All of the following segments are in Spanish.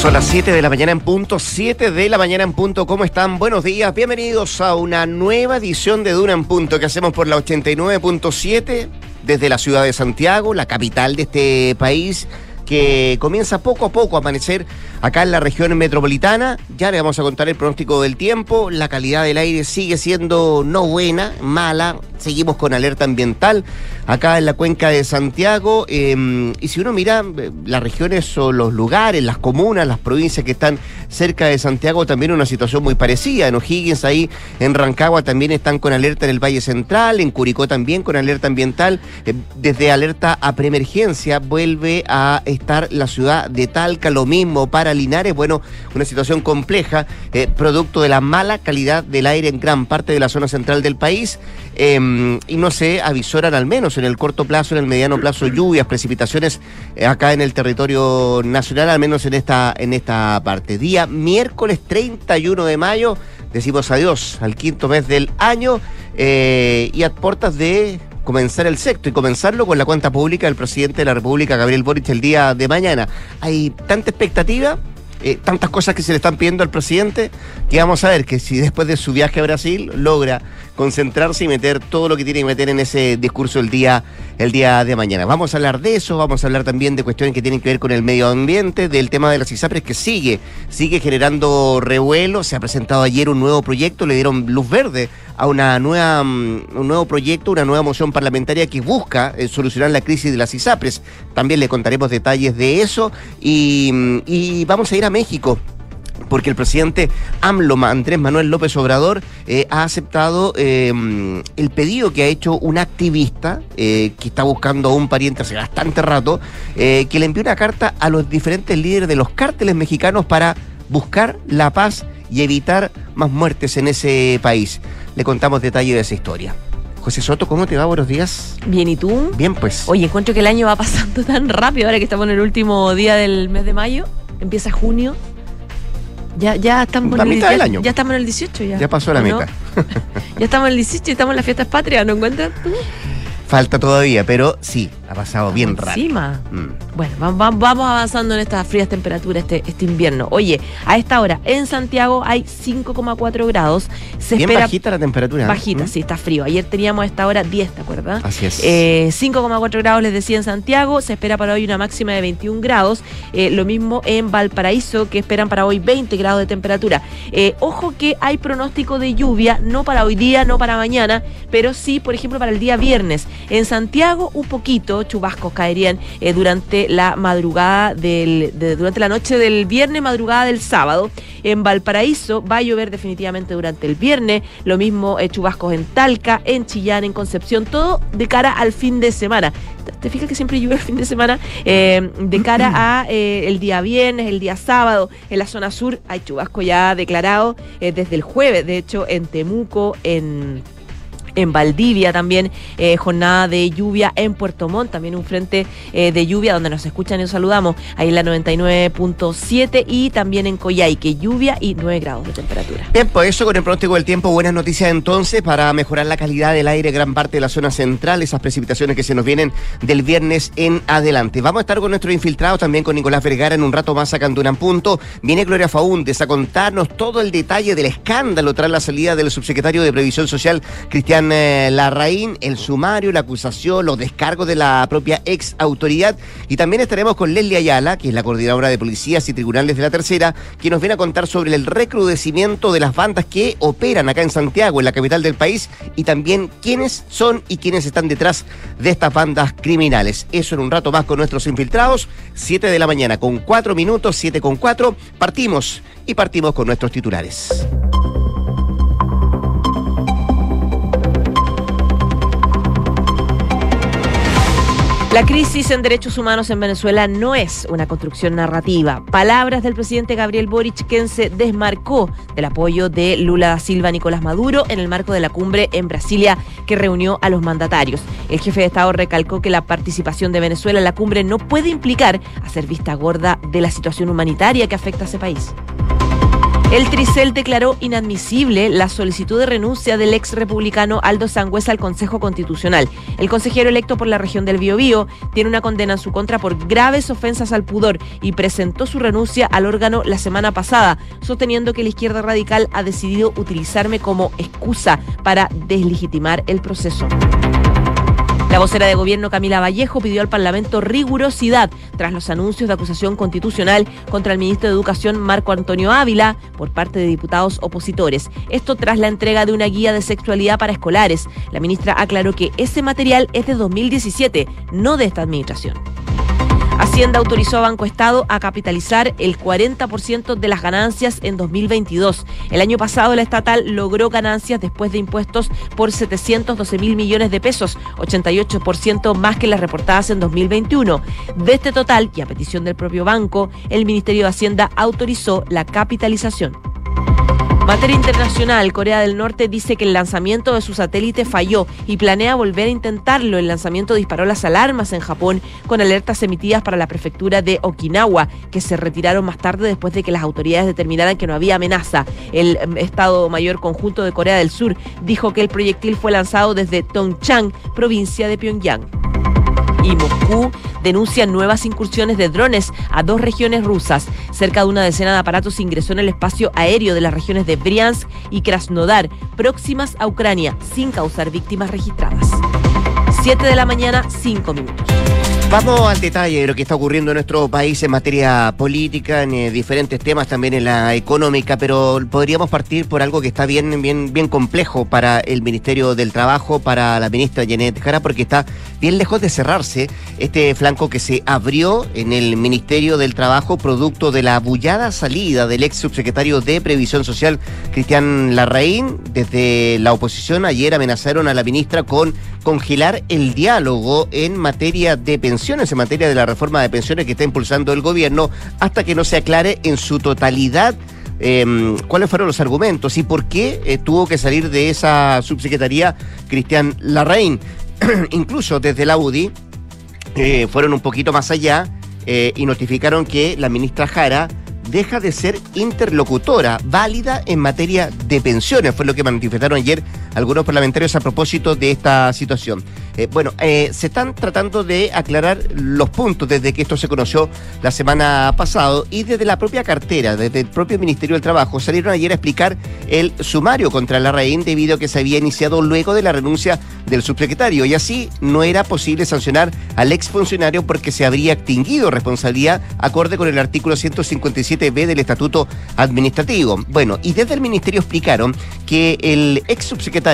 Son las 7 de la mañana en punto, 7 de la mañana en punto. ¿Cómo están? Buenos días, bienvenidos a una nueva edición de Duna en punto que hacemos por la 89.7 desde la ciudad de Santiago, la capital de este país que comienza poco a poco a amanecer acá en la región metropolitana. Ya le vamos a contar el pronóstico del tiempo. La calidad del aire sigue siendo no buena, mala. Seguimos con alerta ambiental acá en la cuenca de Santiago. Em, y si uno mira eh, las regiones o los lugares, las comunas, las provincias que están cerca de Santiago, también una situación muy parecida. En O'Higgins, ahí en Rancagua, también están con alerta en el Valle Central. En Curicó también con alerta ambiental. Eh, desde alerta a preemergencia vuelve a estar la ciudad de Talca, lo mismo para Linares, bueno, una situación compleja, eh, producto de la mala calidad del aire en gran parte de la zona central del país, em, y no se avisoran al menos en el corto plazo, en el mediano plazo, lluvias, precipitaciones eh, acá en el territorio nacional, al menos en esta, en esta parte. Día miércoles 31 de mayo, decimos adiós al quinto mes del año eh, y a puertas de comenzar el sexto y comenzarlo con la cuenta pública del presidente de la República, Gabriel Boric, el día de mañana. Hay tanta expectativa, eh, tantas cosas que se le están pidiendo al presidente, que vamos a ver que si después de su viaje a Brasil logra concentrarse y meter todo lo que tiene que meter en ese discurso el día, el día de mañana. Vamos a hablar de eso, vamos a hablar también de cuestiones que tienen que ver con el medio ambiente, del tema de las ISAPRES que sigue, sigue generando revuelo. Se ha presentado ayer un nuevo proyecto, le dieron luz verde a una nueva, mm, un nuevo proyecto, una nueva moción parlamentaria que busca eh, solucionar la crisis de las ISAPRES. También le contaremos detalles de eso y, mm, y vamos a ir a México porque el presidente AMLO, Andrés Manuel López Obrador, eh, ha aceptado eh, el pedido que ha hecho un activista eh, que está buscando a un pariente hace bastante rato, que le envió una carta a los diferentes líderes de los cárteles mexicanos para buscar la paz y evitar más muertes en ese país. Le contamos detalles de esa historia. José Soto, ¿cómo te va? Buenos días. Bien, ¿y tú? Bien, pues. Oye, encuentro que el año va pasando tan rápido ahora que estamos en el último día del mes de mayo. Empieza junio. Ya, ya estamos La en el, mitad ya, del año. ya estamos en el 18 ya. Ya pasó la ¿O no? meta. Ya estamos en el 18 y estamos en las fiestas patrias, ¿no encuentras tú? Falta todavía, pero sí, ha pasado bien rápido. Encima. Mm. Bueno, va- vamos avanzando en estas frías temperaturas este, este invierno. Oye, a esta hora en Santiago hay 5,4 grados. Se Bien espera bajita la temperatura. bajita, ¿Mm? sí, está frío. Ayer teníamos a esta hora 10, ¿te acuerdas? Así es. Eh, 5,4 grados les decía en Santiago, se espera para hoy una máxima de 21 grados, Eh, lo mismo en Valparaíso, que esperan para hoy 20 grados de temperatura. Eh, ojo que hay pronóstico de lluvia, no para hoy día, no para mañana, pero sí, por ejemplo, para el día viernes. En Santiago, un poquito, chubascos caerían eh, durante la madrugada del, de- durante la noche del viernes, madrugada del sábado. En Valparaíso va a llover definitivamente durante el viernes, lo mismo eh, chubascos en Talca, en Chillán, en Concepción, todo de cara al fin de semana. ¿Te- ¿Te fijas que siempre llueve el fin de semana? Eh, de cara a el día viernes, el día sábado, en la zona sur hay chubasco ya declarado desde el jueves, de hecho en Temuco, en en Valdivia también, eh, jornada de lluvia en Puerto Montt, también un frente eh, de lluvia donde nos escuchan y nos saludamos, ahí en la 99.7 y también en Coyhaique, lluvia y 9 grados de temperatura. Bien, pues eso con el pronóstico del tiempo, buenas noticias entonces para mejorar la calidad del aire gran parte de la zona central, esas precipitaciones que se nos vienen del viernes en adelante. Vamos a estar con nuestros infiltrados, también con Nicolás Vergara en un rato más en Durán Punto. Viene Gloria Faúndes a contarnos todo el detalle del escándalo tras la salida del subsecretario de Previsión Social, Cristian eh, Larraín, el sumario, la acusación, los descargos de la propia ex autoridad. Y también estaremos con Leslie Ayala, que es la coordinadora de policías y tribunales de la tercera, que nos viene a contar sobre el recrudecimiento de las bandas que operan acá en Santiago, en la capital del país, y también quiénes son y quiénes están detrás de estas bandas criminales. Eso en un rato más con nuestros infiltrados. 7 de la mañana con 4 minutos, 7 con 4. Partimos y partimos con nuestros titulares. La crisis en derechos humanos en Venezuela no es una construcción narrativa. Palabras del presidente Gabriel Boric, quien se desmarcó del apoyo de Lula da Silva Nicolás Maduro en el marco de la cumbre en Brasilia que reunió a los mandatarios. El jefe de Estado recalcó que la participación de Venezuela en la cumbre no puede implicar hacer vista gorda de la situación humanitaria que afecta a ese país. El Tricel declaró inadmisible la solicitud de renuncia del ex republicano Aldo Sangüesa al Consejo Constitucional. El consejero electo por la región del Biobío tiene una condena en su contra por graves ofensas al pudor y presentó su renuncia al órgano la semana pasada, sosteniendo que la izquierda radical ha decidido utilizarme como excusa para deslegitimar el proceso. La vocera de gobierno Camila Vallejo pidió al Parlamento rigurosidad tras los anuncios de acusación constitucional contra el ministro de Educación Marco Antonio Ávila por parte de diputados opositores. Esto tras la entrega de una guía de sexualidad para escolares. La ministra aclaró que ese material es de 2017, no de esta administración. Hacienda autorizó a Banco Estado a capitalizar el 40% de las ganancias en 2022. El año pasado la estatal logró ganancias después de impuestos por 712 mil millones de pesos, 88% más que las reportadas en 2021. De este total, y a petición del propio banco, el Ministerio de Hacienda autorizó la capitalización. Materia internacional, Corea del Norte dice que el lanzamiento de su satélite falló y planea volver a intentarlo. El lanzamiento disparó las alarmas en Japón con alertas emitidas para la prefectura de Okinawa, que se retiraron más tarde después de que las autoridades determinaran que no había amenaza. El em, Estado Mayor Conjunto de Corea del Sur dijo que el proyectil fue lanzado desde Tongchang, provincia de Pyongyang y Moscú denuncian nuevas incursiones de drones a dos regiones rusas. Cerca de una decena de aparatos ingresó en el espacio aéreo de las regiones de Briansk y Krasnodar, próximas a Ucrania, sin causar víctimas registradas. 7 de la mañana, 5 minutos. Vamos al detalle de lo que está ocurriendo en nuestro país en materia política, en eh, diferentes temas, también en la económica, pero podríamos partir por algo que está bien, bien, bien complejo para el Ministerio del Trabajo, para la ministra Janet Jara, porque está bien lejos de cerrarse este flanco que se abrió en el Ministerio del Trabajo, producto de la bullada salida del ex subsecretario de Previsión Social, Cristian Larraín. Desde la oposición ayer amenazaron a la ministra con congelar el diálogo en materia de en materia de la reforma de pensiones que está impulsando el gobierno hasta que no se aclare en su totalidad em, cuáles fueron los argumentos y por qué eh, tuvo que salir de esa subsecretaría Cristian Larraín. Incluso desde la UDI eh, fueron un poquito más allá eh, y notificaron que la ministra Jara deja de ser interlocutora válida en materia de pensiones, fue lo que manifestaron ayer algunos parlamentarios a propósito de esta situación. Eh, bueno, eh, se están tratando de aclarar los puntos desde que esto se conoció la semana pasada y desde la propia cartera, desde el propio Ministerio del Trabajo, salieron ayer a explicar el sumario contra la RAIN debido a que se había iniciado luego de la renuncia del subsecretario y así no era posible sancionar al exfuncionario porque se habría extinguido responsabilidad acorde con el artículo 157b del Estatuto Administrativo. Bueno, y desde el Ministerio explicaron que el ex subsecretario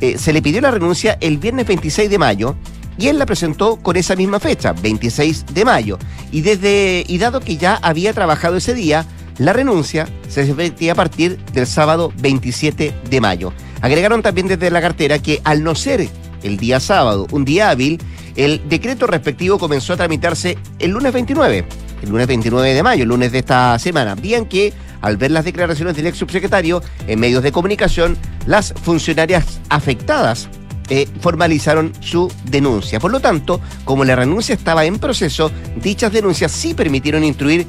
eh, se le pidió la renuncia el viernes 26 de mayo y él la presentó con esa misma fecha, 26 de mayo. Y, desde, dado que ya había trabajado ese día, la renuncia se efectía a partir del sábado 27 de mayo. Agregaron también desde la cartera que al no ser el día sábado un día hábil, el decreto respectivo comenzó a tramitarse el lunes 29, el lunes 29 de mayo, el lunes de esta semana, día que al ver las declaraciones del ex subsecretario en medios de comunicación, las funcionarias afectadas eh, formalizaron su denuncia. Por lo tanto, como la renuncia estaba en proceso, dichas denuncias sí permitieron instruir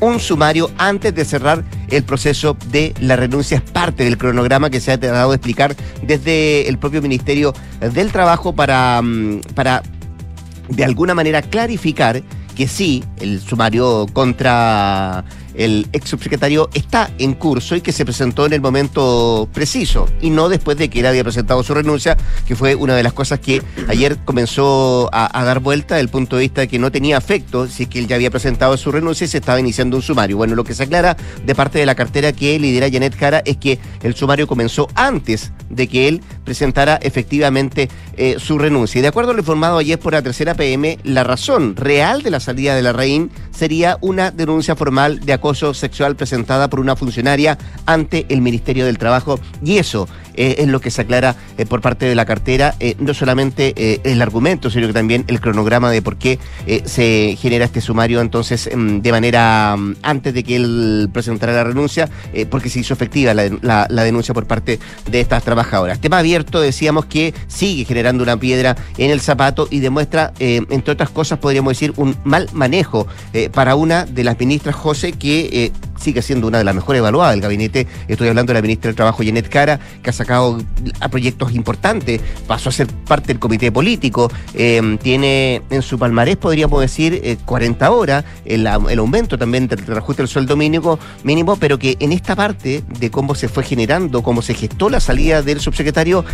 un sumario antes de cerrar el proceso de la renuncia. Es parte del cronograma que se ha dado a explicar desde el propio Ministerio del Trabajo para, mm, para de alguna manera clarificar que sí, el sumario contra el ex subsecretario está en curso y que se presentó en el momento preciso y no después de que él había presentado su renuncia, que fue una de las cosas que ayer comenzó a, dar vuelta desde el punto de vista de que no tenía efecto si es que él ya había presentado su renuncia y se estaba iniciando un sumario. Bueno, lo que se aclara de parte de la cartera que lidera Janet Jara es que el sumario comenzó antes de que él presentara efectivamente eh, su renuncia. Y de acuerdo a lo informado ayer por la tercera PM, la razón real de la salida de la reina sería una denuncia formal de acoso sexual presentada por una funcionaria ante el Ministerio del Trabajo y eso eh, es lo que se aclara eh, por parte de la cartera, eh, no solamente el argumento, sino que también el cronograma de por qué se genera este sumario entonces mm, de manera mm, antes de que él presentara la renuncia, porque se hizo efectiva la, la, denuncia por parte de estas trabajadoras. Tema abierto, decíamos que sigue generando una piedra en el zapato y demuestra, entre otras cosas, podríamos decir, un mal manejo para una de las ministras, José, que sigue siendo una de las mejores evaluadas del gabinete. Estoy hablando de la ministra del Trabajo, Janet Cara, que ha sacado a proyectos importantes, pasó a ser parte del comité político, eh, tiene en su palmarés, podríamos decir, 40 horas, el, aumento también del reajuste del sueldo mínimo, mínimo, pero que en esta parte de cómo se fue generando, cómo se gestó la salida del subsecretario,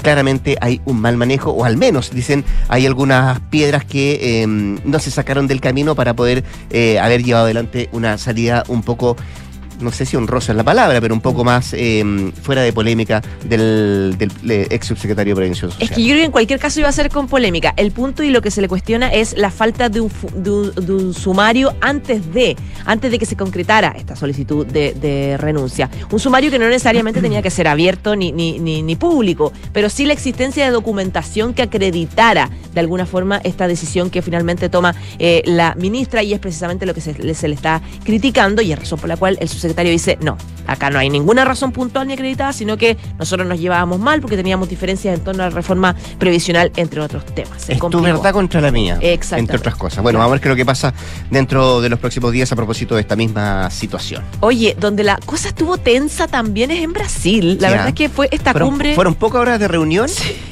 claramente hay un mal manejo, o al menos, dicen, hay algunas piedras que no se sacaron del camino para poder eh, haber llevado adelante una salida un poco poco no sé si honrosa es la palabra, pero un poco más em, fuera de polémica del, ex subsecretario de Prevención Social. Es que yo creo que en cualquier caso iba a ser con polémica. El punto y lo que se le cuestiona es la falta de un, de un, sumario antes de, antes de que se concretara esta solicitud de, renuncia. Un sumario que no necesariamente tenía que ser abierto ni, ni, ni, público, pero sí la existencia de documentación que acreditara de alguna forma esta decisión que finalmente toma eh, la ministra y es precisamente lo que se, se le está criticando y es razón por la cual el subsecretario secretario dice, no, acá no hay ninguna razón puntual ni acreditada, sino que nosotros nos llevábamos mal porque teníamos diferencias en torno a la reforma previsional, entre otros temas. es tu verdad contra la mía, entre otras cosas. Bueno, vamos a ver qué es lo que pasa dentro de los próximos días a propósito de esta misma situación. Oye, donde la cosa estuvo tensa también es en Brasil. La verdad es que fue esta cumbre... Fueron pocas horas de reunión.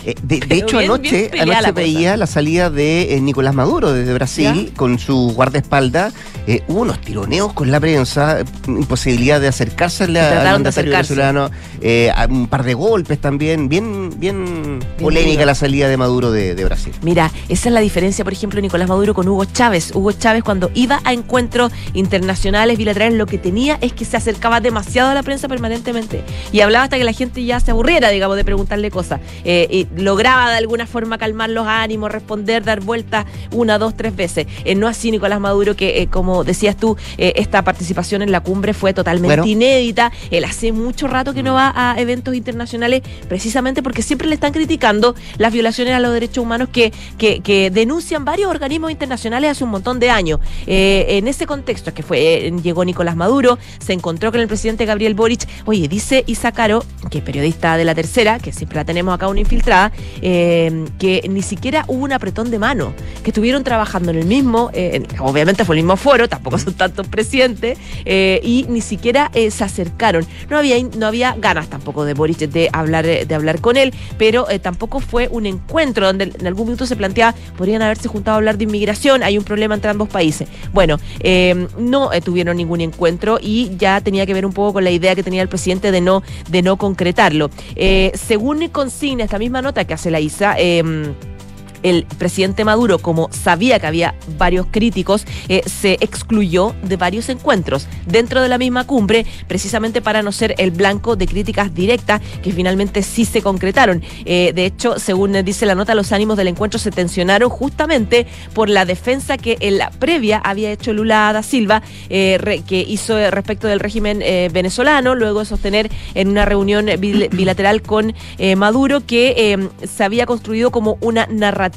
Eh, de, hecho, anoche, anoche veía la salida de eh, Nicolás Maduro desde Brasil con su guardaespaldas. Eh, hubo unos tironeos con la prensa, imposibilidad de acercarse al mandatario venezolano, eh, un par de golpes también, bien, bien, polémica la salida de Maduro de, Brasil. Mira, esa es la diferencia, por ejemplo, Nicolás Maduro con Hugo Chávez. Hugo Chávez cuando iba a encuentros internacionales, bilaterales, lo que tenía es que se acercaba demasiado a la prensa permanentemente y hablaba hasta que la gente ya se aburriera, digamos, de preguntarle cosas. Eh, y lograba de alguna forma calmar los ánimos, responder, dar vueltas una, dos, tres veces. Eh, no así Nicolás Maduro, que como decías tú, esta participación en la cumbre fue totalmente inédita. Él hace mucho rato que no va a eventos internacionales precisamente porque siempre le están criticando las violaciones a los derechos humanos que, que, denuncian varios organismos internacionales hace un montón de años. Eh, en ese contexto que fue, eh, llegó Nicolás Maduro, se encontró con el presidente Gabriel Boric. Oye, dice Isacaro, que es periodista de la tercera, que siempre la tenemos acá una infiltrada, eh, que ni siquiera hubo un apretón de mano, que estuvieron trabajando en el mismo, obviamente fue el mismo foro, tampoco son tantos presidentes, y ni siquiera se acercaron. No había, no había ganas tampoco de Boric de hablar, de hablar con él, pero eh, tampoco fue un encuentro donde en algún minuto se planteaba, podrían haberse juntado a hablar de inmigración, hay un problema entre ambos países. Bueno, eh, no eh, tuvieron ningún encuentro y ya tenía que ver un poco con la idea que tenía el presidente de no, de no concretarlo. según consigna esta misma nota que hace la ISA, el presidente Maduro, como sabía que había varios críticos, eh, se excluyó de varios encuentros dentro de la misma cumbre, precisamente para no ser el blanco de críticas directas que finalmente sí se concretaron. Eh, de hecho, según dice la nota, los ánimos del encuentro se tensionaron justamente por la defensa que en la previa había hecho Lula da Silva, eh, que hizo respecto del régimen venezolano, luego de sostener en una reunión bilateral con Maduro que se había construido como una narrativa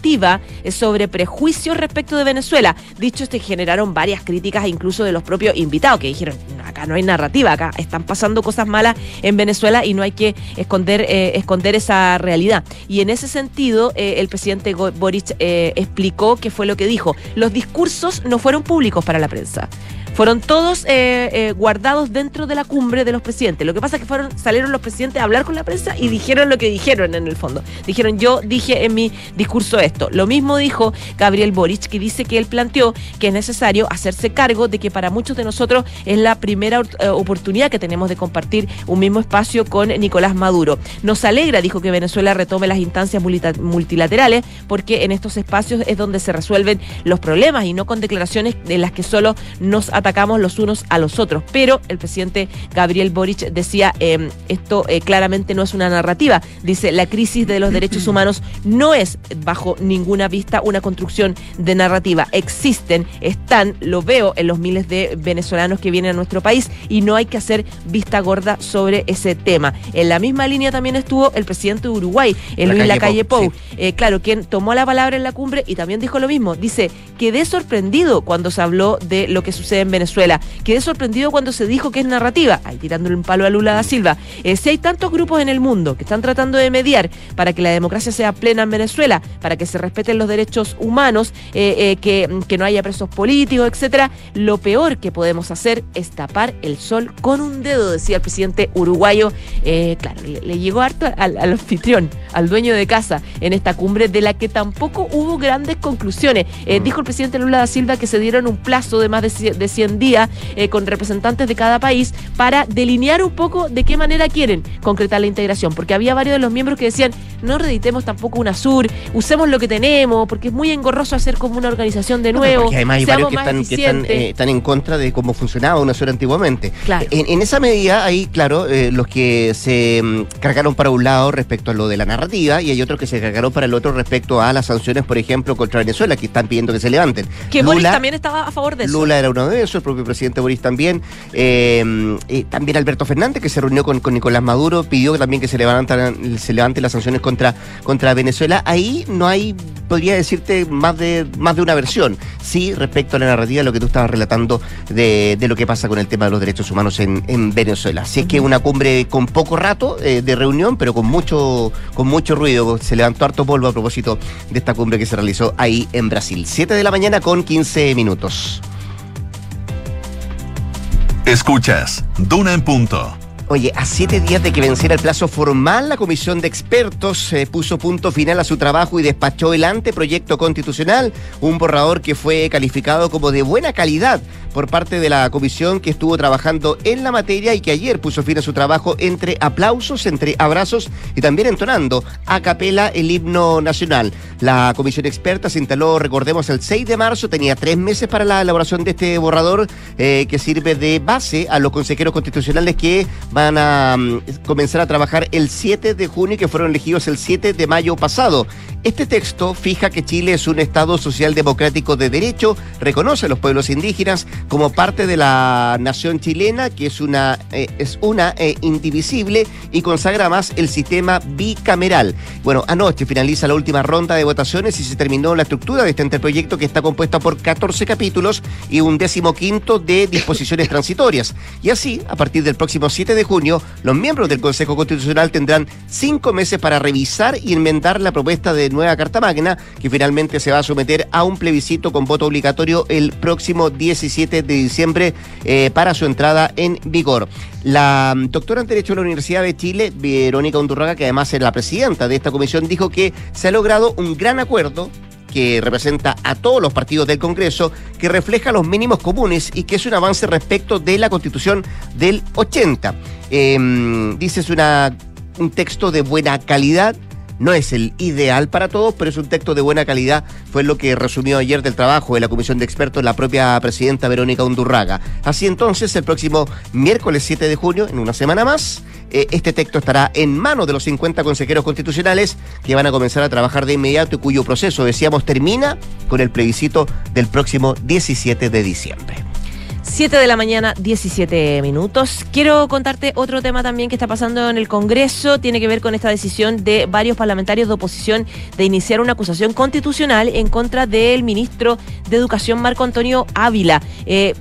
sobre prejuicios respecto de Venezuela. Dicho este, generaron varias críticas incluso de los propios invitados que dijeron, acá no hay narrativa, acá están pasando cosas malas en Venezuela y no hay que esconder, eh, esconder esa realidad. Y en ese sentido, eh, el presidente Boric eh, explicó qué fue lo que dijo. Los discursos no fueron públicos para la prensa fueron todos eh, eh, guardados dentro de la cumbre de los presidentes. Lo que pasa es que fueron, salieron los presidentes a hablar con la prensa y dijeron lo que dijeron en el fondo. Dijeron, yo dije en mi discurso esto. Lo mismo dijo Gabriel Boric, que dice que él planteó que es necesario hacerse cargo de que para muchos de nosotros es la primera eh, oportunidad que tenemos de compartir un mismo espacio con Nicolás Maduro. Nos alegra, dijo, que Venezuela retome las instancias multilaterales, porque en estos espacios es donde se resuelven los problemas y no con declaraciones de las que solo nos atacamos los unos a los otros. Pero el presidente Gabriel Boric decía, em, esto eh, claramente no es una narrativa. Dice, la crisis de los derechos humanos no es bajo ninguna vista una construcción de narrativa. Existen, están, lo veo en los miles de venezolanos que vienen a nuestro país y no hay que hacer vista gorda sobre ese tema. En la misma línea también estuvo el presidente de Uruguay, el Luis Lacalle Pou, eh, claro, quien tomó la palabra en la cumbre y también dijo lo mismo. Dice, quedé sorprendido cuando se habló de lo que sucede en Venezuela. Quedé sorprendido cuando se dijo que es narrativa, ahí tirándole un palo a Lula da Silva. Eh, si hay tantos grupos en el mundo que están tratando de mediar para que la democracia sea plena en Venezuela, para que se respeten los derechos humanos, eh, eh, que, que no haya presos políticos, etcétera, lo peor que podemos hacer es tapar el sol con un dedo, decía el presidente uruguayo. claro, le, llegó harto al, al anfitrión, al dueño de casa, en esta cumbre de la que tampoco hubo grandes conclusiones. Mm. Dijo el presidente Lula da Silva que se dieron un plazo de más de 100 días con representantes de cada país para delinear un poco de qué manera quieren concretar la integración, porque había varios de los miembros que decían, no reeditemos tampoco una sur, usemos lo que tenemos, porque es muy engorroso hacer como una organización de nuevo. porque además hay varios que, están, eh, están, en contra de cómo funcionaba una sur antiguamente. En, esa medida, hay, claro, eh, los que se mm, cargaron para un lado respecto a lo de la narrativa y hay otros que se cargaron para el otro respecto a las sanciones, por ejemplo, contra Venezuela, que están pidiendo que se levanten. Que Boris también estaba a favor de eso. Lula era uno de esos, el propio presidente Boris también. Eh, también Alberto Fernández, que se reunió con, con Nicolás Maduro, pidió también que se levanten, se levanten las sanciones contra, contra Venezuela. Ahí no hay, podría decirte, más de, más de una versión. Sí, respecto a la narrativa, de lo que tú estabas relatando de, lo que pasa con el tema de los derechos humanos en, Venezuela. Si es que una cumbre con poco rato eh, de reunión, pero con mucho, con mucho ruido. Se levantó harto polvo a propósito de esta cumbre que se realizó ahí en Brasil. Siete de la mañana con 15 minutos. Escuchas, Duna en punto. Oye, a siete días de que venciera el plazo formal, la comisión de expertos eh, puso punto final a su trabajo y despachó el anteproyecto constitucional, un borrador que fue calificado como de buena calidad por parte de la comisión que estuvo trabajando en la materia y que ayer puso fin a su trabajo entre aplausos, entre abrazos y también entonando a capela el himno nacional. La comisión experta se instaló, recordemos, el 6 de marzo, tenía tres meses para la elaboración de este borrador eh, que sirve de base a los consejeros constitucionales que van a mm, comenzar a trabajar el 7 de junio y que fueron elegidos el 7 de mayo pasado. Este texto fija que Chile es un Estado social democrático de derecho, reconoce a los pueblos indígenas como parte de la nación chilena, que es una, eh, es una eh, indivisible y consagra más el sistema bicameral. Bueno, anoche finaliza la última ronda de votaciones y se terminó la estructura de este anteproyecto que está compuesta por 14 capítulos y un décimo quinto de disposiciones transitorias. Y así, a partir del próximo 7 de junio, los miembros del Consejo Constitucional tendrán cinco meses para revisar y enmendar la propuesta de nueva Carta Magna, que finalmente se va a someter a un plebiscito con voto obligatorio el próximo 17 de diciembre eh, para su entrada en vigor. La mm, doctora en Derecho de la Universidad de Chile, Verónica Undurraga, que además es la presidenta de esta comisión, dijo que se ha logrado un gran acuerdo que representa a todos los partidos del Congreso, que refleja los mínimos comunes y que es un avance respecto de la Constitución del 80. Em, dice, es una, un texto de buena calidad, no es el ideal para todos, pero es un texto de buena calidad, fue lo que resumió ayer del trabajo de la comisión de expertos la propia presidenta Verónica Undurraga. Así entonces, el próximo miércoles 7 de junio, en una semana más, eh, este texto estará en manos de los 50 consejeros constitucionales que van a comenzar a trabajar de inmediato y cuyo proceso, decíamos, termina con el plebiscito del próximo 17 de diciembre. 7 de la mañana, 17 minutos. Quiero contarte otro tema también que está pasando en el Congreso. Tiene que ver con esta decisión de varios parlamentarios de oposición de iniciar una acusación constitucional en contra del ministro de Educación, Marco Antonio Ávila. Eh,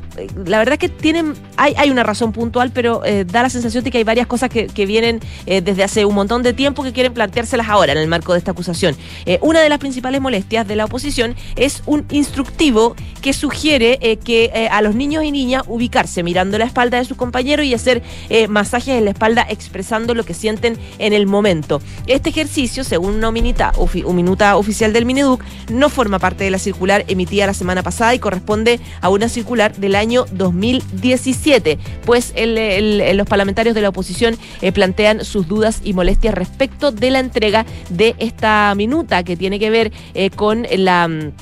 la verdad es que tienen, hay, hay una razón puntual, pero eh, da la sensación de que hay varias cosas que, vienen eh, desde hace un montón de tiempo que quieren planteárselas ahora en el marco de esta acusación. una de las principales molestias de la oposición es un instructivo que sugiere que a los niños y niña ubicarse mirando la espalda de su compañero y hacer eh, masajes en la espalda expresando lo que sienten en el momento. Este ejercicio, según una minuta, un minuta oficial del Mineduc, no forma parte de la circular emitida la semana pasada y corresponde a una circular del año 2017, pues los parlamentarios de la oposición eh, plantean sus dudas y molestias respecto de la entrega de esta minuta que tiene que ver eh, con la mm,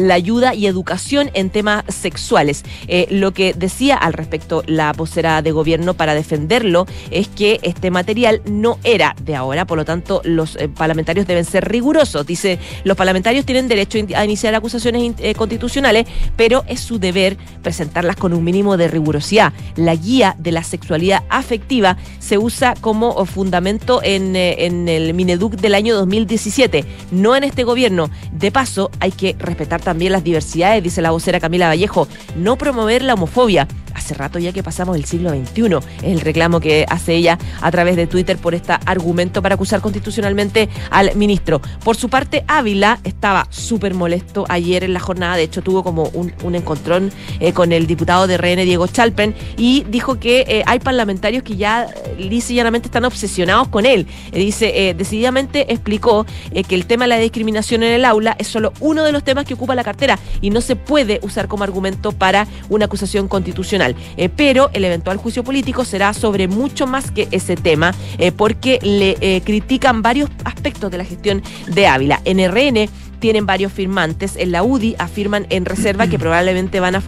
la ayuda y educación en temas sexuales. Eh, lo que decía al respecto la vocera de gobierno para defenderlo es que este material no era de ahora, por lo tanto los eh, parlamentarios deben ser rigurosos. Dice, los parlamentarios tienen derecho a iniciar acusaciones eh, constitucionales, pero es su deber presentarlas con un mínimo de rigurosidad. La guía de la sexualidad afectiva se usa como fundamento en, en el Mineduc del año 2017, no en este gobierno. De paso, hay que respetar también también las diversidades, dice la vocera Camila Vallejo, no promover la homofobia. Hace rato ya que pasamos el siglo XXI, es el reclamo que hace ella a través de Twitter por este argumento para acusar constitucionalmente al ministro. Por su parte, Ávila estaba súper molesto ayer en la jornada, de hecho tuvo como un, encontrón eh, con el diputado de RN, Diego Chalpen, y dijo que eh, hay parlamentarios que ya eh, lisa están obsesionados con él. dice, decididamente explicó que el tema de la discriminación en el aula es solo uno de los temas que ocupa la cartera y no se puede usar como argumento para una acusación constitucional. pero el eventual juicio político será sobre mucho más que ese tema, porque le critican varios aspectos de la gestión de Ávila. En RN tienen varios firmantes. En la UDI afirman en reserva que probablemente van a,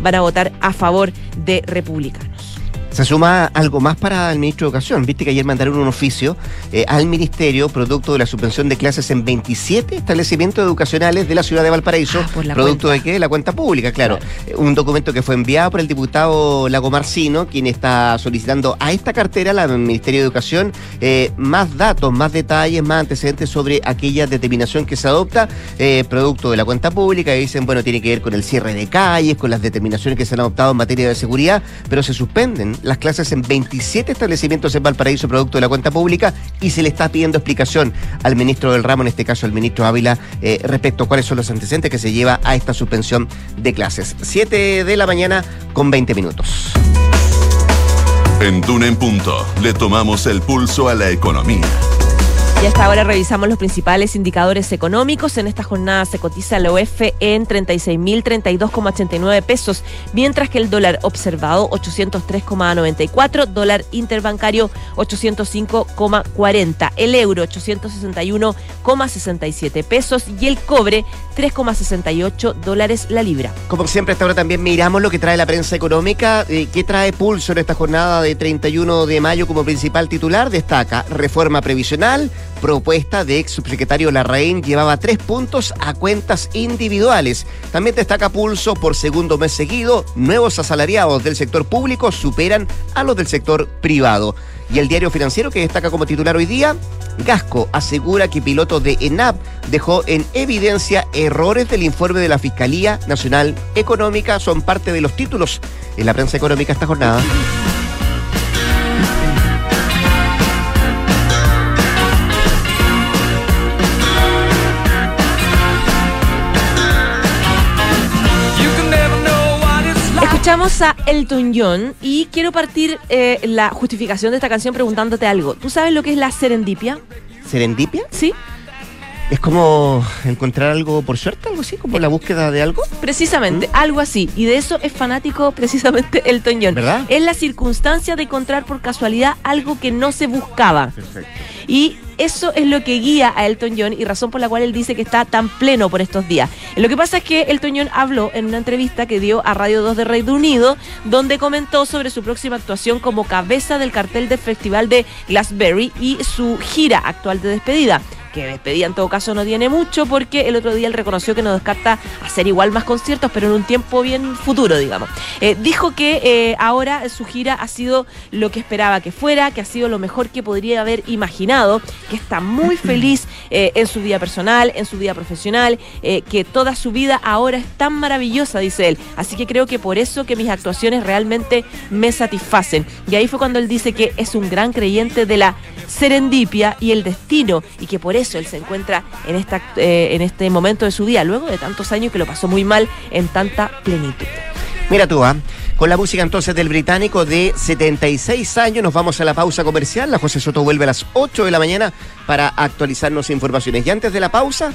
van a votar a favor de republicanos. Se suma algo más para el ministro de Educación. Viste que ayer mandaron un oficio eh, al ministerio producto de la suspensión de clases en 27 establecimientos educacionales de la ciudad de Valparaíso. Ah, producto de qué? La cuenta pública, claro. Un documento que fue enviado por el diputado Lago Marcino, quien está solicitando a esta cartera, la del Ministerio de Educación, eh, más datos, más detalles, más antecedentes sobre aquella determinación que se adopta, eh, producto de la cuenta pública. Y dicen, bueno, tiene que ver con el cierre de calles, con las determinaciones que se han adoptado en materia de seguridad, pero se suspenden las clases en 27 establecimientos en Valparaíso, producto de la cuenta pública, y se le está pidiendo explicación al ministro del ramo, en este caso al ministro Ávila, eh, respecto a cuáles son los antecedentes que se lleva a esta suspensión de clases. 7 de la mañana con 20 minutos. En Duna en Punto le tomamos el pulso a la economía. Y hasta ahora revisamos los principales indicadores económicos. En esta jornada se cotiza la OF en 36.032,89 pesos, mientras que el dólar observado 803,94, dólar interbancario 805,40, el euro 861,67 pesos y el cobre 3,68 dólares la libra. Como siempre, hasta ahora también miramos lo que trae la prensa económica. Eh, ¿Qué trae Pulso en esta jornada de 31 de mayo como principal titular? Destaca reforma previsional propuesta de ex subsecretario Larraín llevaba tres puntos a cuentas individuales. También destaca Pulso por segundo mes seguido, nuevos asalariados del sector público superan a los del sector privado. Y el diario financiero que destaca como titular hoy día, Gasco asegura que piloto de ENAP dejó en evidencia errores del informe de la Fiscalía Nacional Económica. Son parte de los títulos en la prensa económica esta jornada. Escuchamos a Elton John y quiero partir eh, la justificación de esta canción preguntándote algo. ¿Tú sabes lo que es la serendipia? ¿Serendipia? Sí. ¿Es como encontrar algo por suerte, algo así? ¿Como la búsqueda de algo? Precisamente, ¿Mm? algo así. Y de eso es fanático precisamente Elton John. ¿Verdad? Es la circunstancia de encontrar por casualidad algo que no se buscaba. Perfecto. Y eso es lo que guía a Elton John y razón por la cual él dice que está tan pleno por estos días. Lo que pasa es que Elton John habló en una entrevista que dio a Radio 2 de Reino Unido, donde comentó sobre su próxima actuación como cabeza del cartel del Festival de Glastonbury y su gira actual de despedida que despedida en todo caso no tiene mucho porque el otro día él reconoció que no descarta hacer igual más conciertos, pero en un tiempo bien futuro, digamos. Eh, dijo que eh, ahora su gira ha sido lo que esperaba que fuera, que ha sido lo mejor que podría haber imaginado, que está muy feliz eh, en su vida personal, en su vida profesional, que toda su vida ahora es tan maravillosa, dice él. Así que creo que por eso que mis actuaciones realmente me satisfacen. Y ahí fue cuando él dice que es un gran creyente de la serendipia y el destino y que por eso él se encuentra en, esta, eh, en este momento de su día, luego de tantos años que lo pasó muy mal en tanta plenitud. Mira tú, ¿ah? Con la música entonces del británico de 76 años, nos vamos a la pausa comercial. La José Soto vuelve a las 8 de la mañana para actualizarnos informaciones. Y antes de la pausa,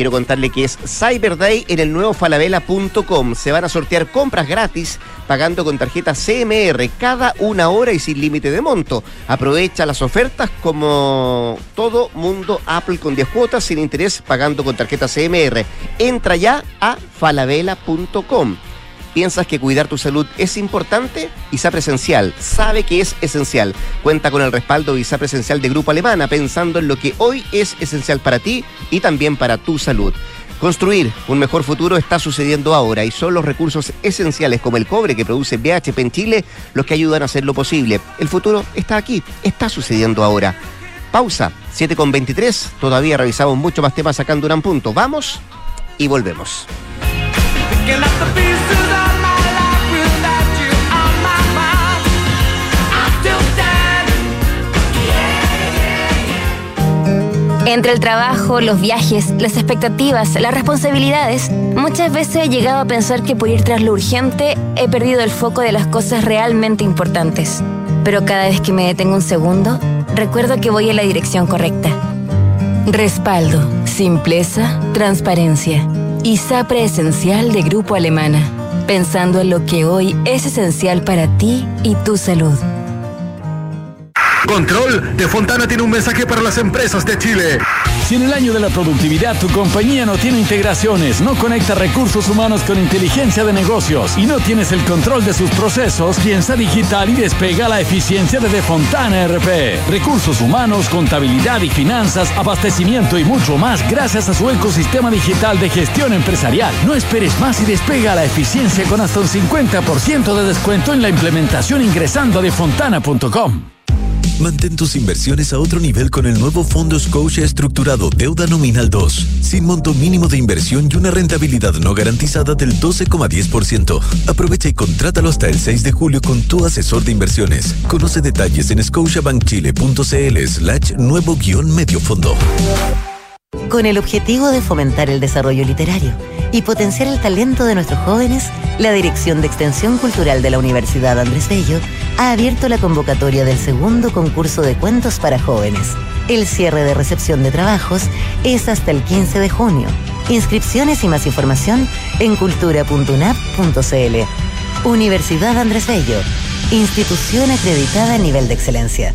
quiero contarle que es Cyber Day en el nuevo falabella.com. Se van a sortear compras gratis pagando con tarjeta CMR cada una hora y sin límite de monto. Aprovecha las ofertas como todo mundo Apple con 10 cuotas sin interés pagando con tarjeta CMR. Entra ya a falabella.com. ¿Piensas que cuidar tu salud es importante? ISA Presencial sabe que es esencial. Cuenta con el respaldo de ISA Presencial de Grupo Alemana, pensando en lo que hoy es esencial para ti y también para tu salud. Construir un mejor futuro está sucediendo ahora y son los recursos esenciales como el cobre que produce BHP en Chile los que ayudan a hacerlo posible. El futuro está aquí, está sucediendo ahora. Pausa, 7 con 23. Todavía revisamos mucho más temas sacando un punto. Vamos y volvemos. Entre el trabajo, los viajes, las expectativas, las responsabilidades, muchas veces he llegado a pensar que por ir tras lo urgente he perdido el foco de las cosas realmente importantes. Pero cada vez que me detengo un segundo, recuerdo que voy en la dirección correcta. Respaldo, simpleza, transparencia. ISAPRE Esencial de Grupo Alemana. Pensando en lo que hoy es esencial para ti y tu salud. Control de Fontana tiene un mensaje para las empresas de Chile. Si en el año de la productividad tu compañía no tiene integraciones, no conecta recursos humanos con inteligencia de negocios y no tienes el control de sus procesos, piensa digital y despega la eficiencia de Defontana RP. Recursos humanos, contabilidad y finanzas, abastecimiento y mucho más gracias a su ecosistema digital de gestión empresarial. No esperes más y despega la eficiencia con hasta un 50% de descuento en la implementación ingresando a defontana.com. Mantén tus inversiones a otro nivel con el nuevo Fondo Scotia Estructurado Deuda Nominal 2, sin monto mínimo de inversión y una rentabilidad no garantizada del 12,10%. Aprovecha y contrátalo hasta el 6 de julio con tu asesor de inversiones. Conoce detalles en scotiabankchile.cl slash nuevo guion medio fondo. Con el objetivo de fomentar el desarrollo literario y potenciar el talento de nuestros jóvenes, la Dirección de Extensión Cultural de la Universidad Andrés Bello ha abierto la convocatoria del segundo concurso de cuentos para jóvenes. El cierre de recepción de trabajos es hasta el 15 de junio. Inscripciones y más información en cultura.unap.cl. Universidad Andrés Bello, institución acreditada a nivel de excelencia.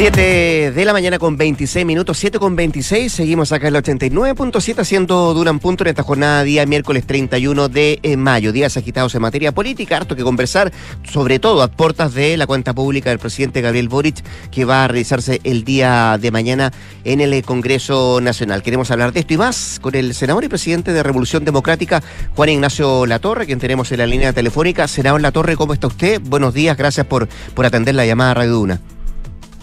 7 de la mañana con 26 minutos, 7 con 26. Seguimos acá en el 89.7 haciendo Duran Punto en esta jornada día miércoles 31 de eh, mayo. Días agitados en materia política, harto que conversar, sobre todo a puertas de la cuenta pública del presidente Gabriel Boric, que va a realizarse el día de mañana en el eh, Congreso Nacional. Queremos hablar de esto y más con el senador y presidente de Revolución Democrática, Juan Ignacio Latorre, quien tenemos en la línea telefónica. Senador Latorre, ¿cómo está usted? Buenos días, gracias por, por atender la llamada Radio Duna.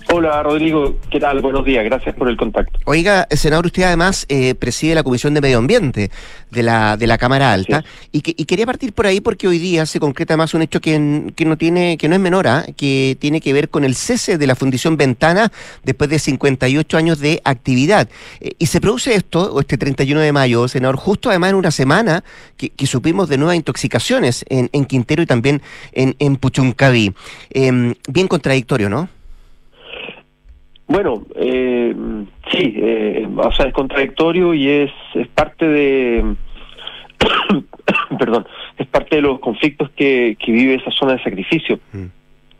Hola Rodrigo, ¿qué tal? Buenos días, gracias por el contacto. Oiga, senador, usted además eh, preside la Comisión de Medio Ambiente de la, de la Cámara Alta y, que, y quería partir por ahí porque hoy día se concreta más un hecho que, que no tiene que no es menor, ¿ah? que tiene que ver con el cese de la Fundición Ventana después de 58 años de actividad. Eh, y se produce esto, este 31 de mayo, senador, justo además en una semana que, que supimos de nuevas intoxicaciones en, en Quintero y también en, en Puchuncaví. Em, bien contradictorio, ¿no? Bueno, eh, sí, eh, o sea, es contradictorio y es, es parte de, perdón, es parte de los conflictos que, que vive esa zona de sacrificio, mm.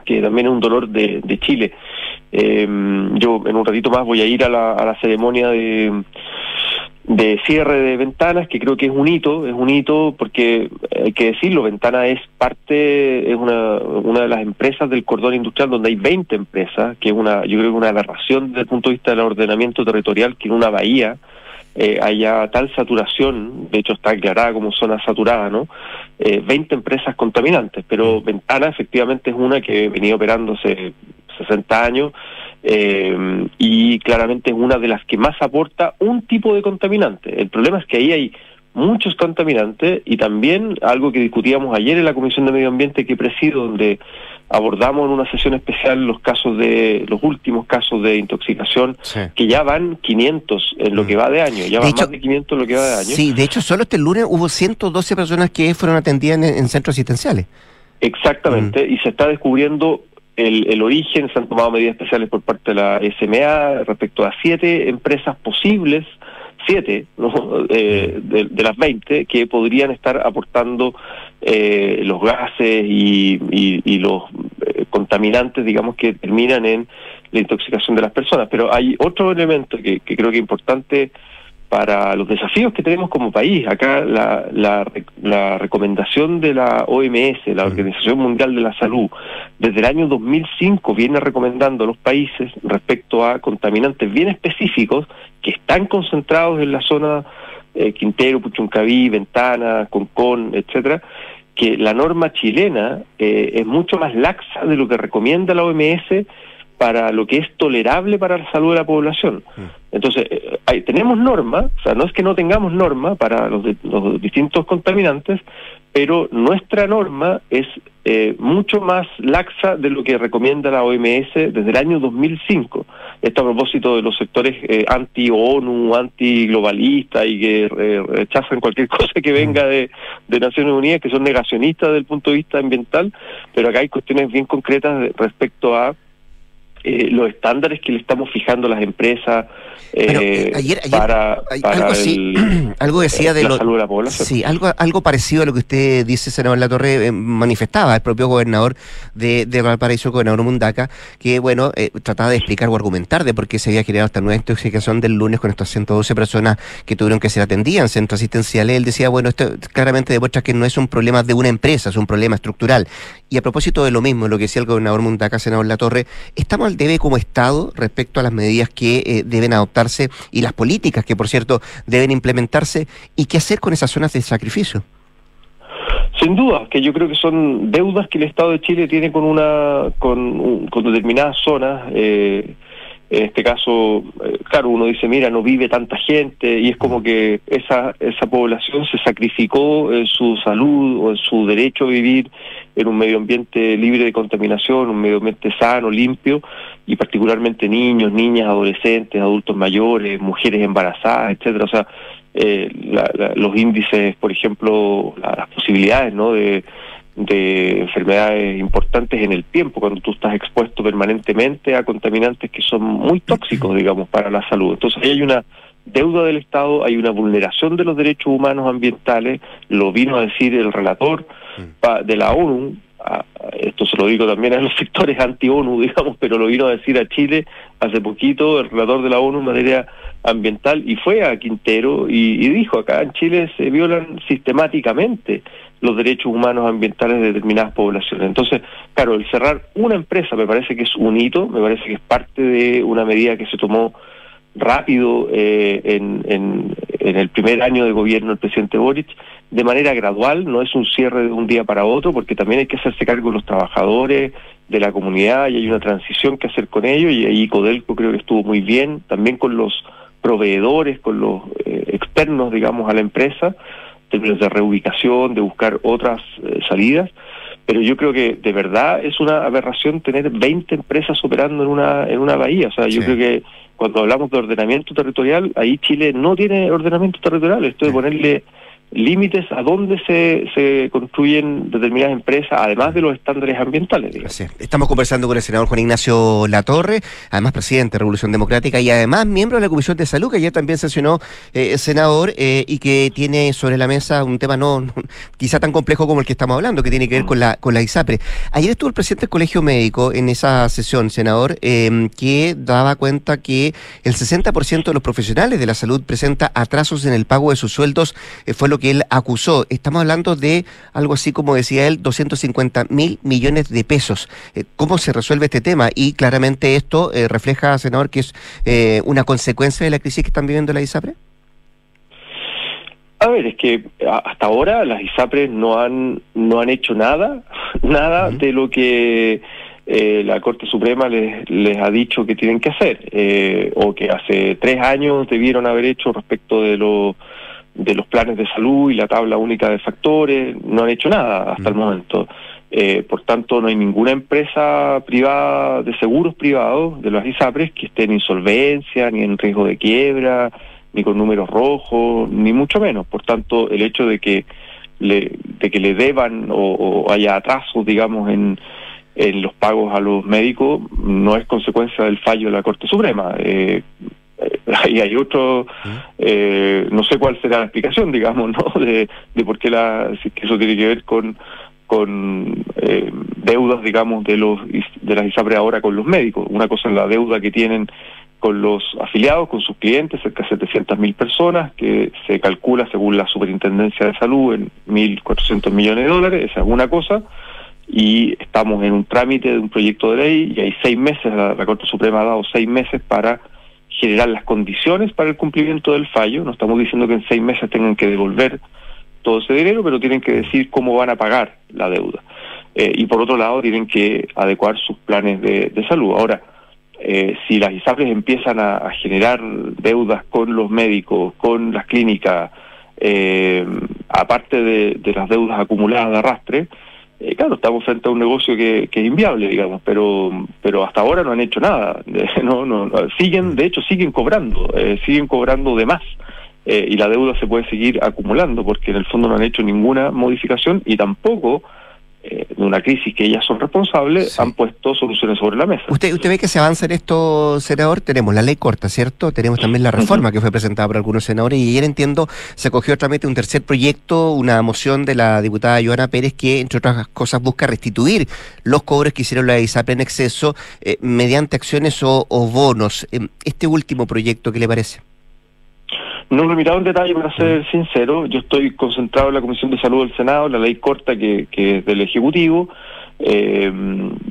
que también es un dolor de, de Chile. Eh, yo en un ratito más voy a ir a la, a la ceremonia de de cierre de ventanas, que creo que es un hito, es un hito porque hay que decirlo, Ventana es parte, es una, una de las empresas del cordón industrial donde hay 20 empresas, que es una, yo creo que una aberración desde el punto de vista del ordenamiento territorial, que en una bahía eh, haya tal saturación, de hecho está declarada como zona saturada, ¿no? Eh, 20 empresas contaminantes, pero Ventana efectivamente es una que venía operando hace 60 años, eh, y claramente es una de las que más aporta un tipo de contaminante. El problema es que ahí hay muchos contaminantes y también algo que discutíamos ayer en la Comisión de Medio Ambiente que presido, donde abordamos en una sesión especial los casos de los últimos casos de intoxicación que ya van 500 en lo mm. que va de año, ya van más de 500 en lo que va de año. Sí, de hecho solo este lunes hubo 112 personas que fueron atendidas en, centros asistenciales. Exactamente, mm. y se está descubriendo el, el, origen, se han tomado medidas especiales por parte de la SMA respecto a siete empresas posibles, siete eh, de, las 20, que podrían estar aportando eh, los gases y, y, los eh, contaminantes, digamos, que terminan en la intoxicación de las personas. Pero hay otro elemento que, que creo que es importante para los desafíos que tenemos como país. Acá la, la, la, recomendación de la OMS, la Organización Mundial de la Salud, desde el año 2005 viene recomendando a los países respecto a contaminantes bien específicos que están concentrados en la zona eh, Quintero, Puchuncaví, Ventana, Concón, etcétera, que la norma chilena eh, es mucho más laxa de lo que recomienda la OMS para lo que es tolerable para la salud de la población. Mm. Entonces, eh, tenemos normas, o sea, no es que no tengamos norma para los, los distintos contaminantes, pero nuestra norma es eh, mucho más laxa de lo que recomienda la OMS desde el año 2005. Esto a propósito de los sectores eh, anti-ONU, anti-globalista y que rechazan cualquier cosa que venga de, de Naciones Unidas, que son negacionistas desde el punto de vista ambiental, pero acá hay cuestiones bien concretas respecto a eh, los estándares que le estamos fijando a las empresas eh, para, algo, así, algo decía de la salud de la población. Sí, algo, algo parecido a lo que usted dice, senador La Torre, eh, manifestaba el propio gobernador de, de Valparaíso, gobernador Mundaca, que bueno, trataba de explicar o argumentar de por qué se había generado esta nueva intoxicación del lunes con estas 112 personas que tuvieron que ser atendidas en centros asistenciales. Él decía, bueno, esto claramente demuestra que no es un problema de una empresa, es un problema estructural. Y a propósito de lo mismo, lo que decía el gobernador Mundaca, senador La Torre, estamos al debe como Estado respecto a las medidas que eh, deben adoptarse y las políticas que, por cierto, deben implementarse y qué hacer con esas zonas de sacrificio? Sin duda, que yo creo que son deudas que el Estado de Chile tiene con una con, con determinadas zonas. Eh, en este caso, eh, claro, uno dice, mira, no vive tanta gente y es como que esa, esa población se sacrificó en su salud o en su derecho a vivir en un medio ambiente libre de contaminación, un medio ambiente sano, limpio, y particularmente niños, niñas, adolescentes, adultos mayores, mujeres embarazadas, etcétera. O sea, eh, los índices, por ejemplo, las posibilidades, ¿no? De, de enfermedades importantes en el tiempo, cuando tú estás expuesto permanentemente a contaminantes que son muy tóxicos, digamos, para la salud. Entonces ahí hay una deuda del Estado, hay una vulneración de los derechos humanos ambientales, lo vino a decir el relator mm. de la ONU, esto se lo digo también a los sectores anti-ONU, digamos, pero lo vino a decir a Chile hace poquito el relator de la ONU en materia ambiental y fue a Quintero y, y dijo acá en Chile se violan sistemáticamente los derechos humanos ambientales de determinadas poblaciones. Entonces, claro, el cerrar una empresa me parece que es un hito, me parece que es parte de una medida que se tomó rápido eh, en, el primer año de gobierno del presidente Boric, de manera gradual, no es un cierre de un día para otro, porque también hay que hacerse cargo de los trabajadores, de la comunidad, y hay una transición que hacer con ellos, y ahí Codelco creo que estuvo muy bien, también con los proveedores, con los eh, externos, digamos, a la empresa, términos de reubicación, de buscar otras eh, salidas, pero yo creo que de verdad es una aberración tener 20 empresas operando en una en una bahía, o sea, yo creo que cuando hablamos de ordenamiento territorial, ahí Chile no tiene ordenamiento territorial, esto de ponerle límites a dónde se, se construyen determinadas empresas, además de los estándares ambientales. Estamos conversando con el senador Juan Ignacio Latorre, además presidente de Revolución Democrática y además miembro de la Comisión de Salud, que ayer también sesionó eh, el senador eh, y que tiene sobre la mesa un tema no, quizá tan complejo como el que estamos hablando, que tiene que ver con la, con la ISAPRE. Ayer estuvo el presidente del Colegio Médico en esa sesión, senador, eh, que daba cuenta que el 60% de los profesionales de la salud presenta atrasos en el pago de sus sueldos, fue lo que él acusó. Estamos hablando de algo así como decía él, 250 mil millones de pesos. Eh, ¿Cómo se resuelve este tema? Y claramente esto eh, refleja, senador, que es eh, una consecuencia de la crisis que están viviendo la ISAPRE. A ver, es que hasta ahora las ISAPRES no han no han hecho nada, nada de lo que la Corte Suprema les, les ha dicho que tienen que hacer, o que hace tres años debieron haber hecho respecto de lo de los planes de salud y la tabla única de factores, no han hecho nada hasta el momento. Eh, por tanto, no hay ninguna empresa privada de seguros privados de las ISAPRES que esté en insolvencia, ni en riesgo de quiebra, ni con números rojos, ni mucho menos. Por tanto, el hecho de que le, de que le deban o, haya atrasos, digamos, en, en los pagos a los médicos no es consecuencia del fallo de la Corte Suprema. Eh, y hay otro, eh, no sé cuál será la explicación, digamos, ¿no? De, de por qué la, si eso tiene que ver con con eh, deudas, digamos, de los de las ISAPRE ahora con los médicos. Una cosa es la deuda que tienen con los afiliados, con sus clientes, cerca de 700.000 personas, que se calcula según la Superintendencia de Salud en 1.400 millones de dólares, esa es una cosa, y estamos en un trámite de un proyecto de ley y hay seis meses, la, la Corte Suprema ha dado seis meses para generar las condiciones para el cumplimiento del fallo, no estamos diciendo que en seis meses tengan que devolver todo ese dinero, pero tienen que decir cómo van a pagar la deuda. Eh, y por otro lado, tienen que adecuar sus planes de, salud. Ahora, eh, si las ISAPRES empiezan a, a, generar deudas con los médicos, con las clínicas, eh, aparte de, de, las deudas acumuladas de arrastre, eh, claro, estamos frente a un negocio que, que, es inviable, digamos, pero pero hasta ahora no han hecho nada. no, no, siguen, de hecho, siguen cobrando, eh, siguen cobrando de más. Eh, y la deuda se puede seguir acumulando porque en el fondo no han hecho ninguna modificación y tampoco eh, de una crisis que ellas son responsables, sí. han puesto soluciones sobre la mesa. ¿Usted, ¿Usted ve que se avanza en esto, senador? Tenemos la ley corta, ¿cierto? Tenemos también la reforma uh -huh. que fue presentada por algunos senadores y ayer entiendo se cogió otra vez un tercer proyecto, una moción de la diputada Joana Pérez que, entre otras cosas, busca restituir los cobros que hicieron la ISAP en exceso eh, mediante acciones o, o bonos. Eh, este último proyecto, ¿qué le parece? No lo he mirado en detalle, para ser sincero. Yo estoy concentrado en la Comisión de Salud del Senado, la ley corta que, que es del Ejecutivo, eh,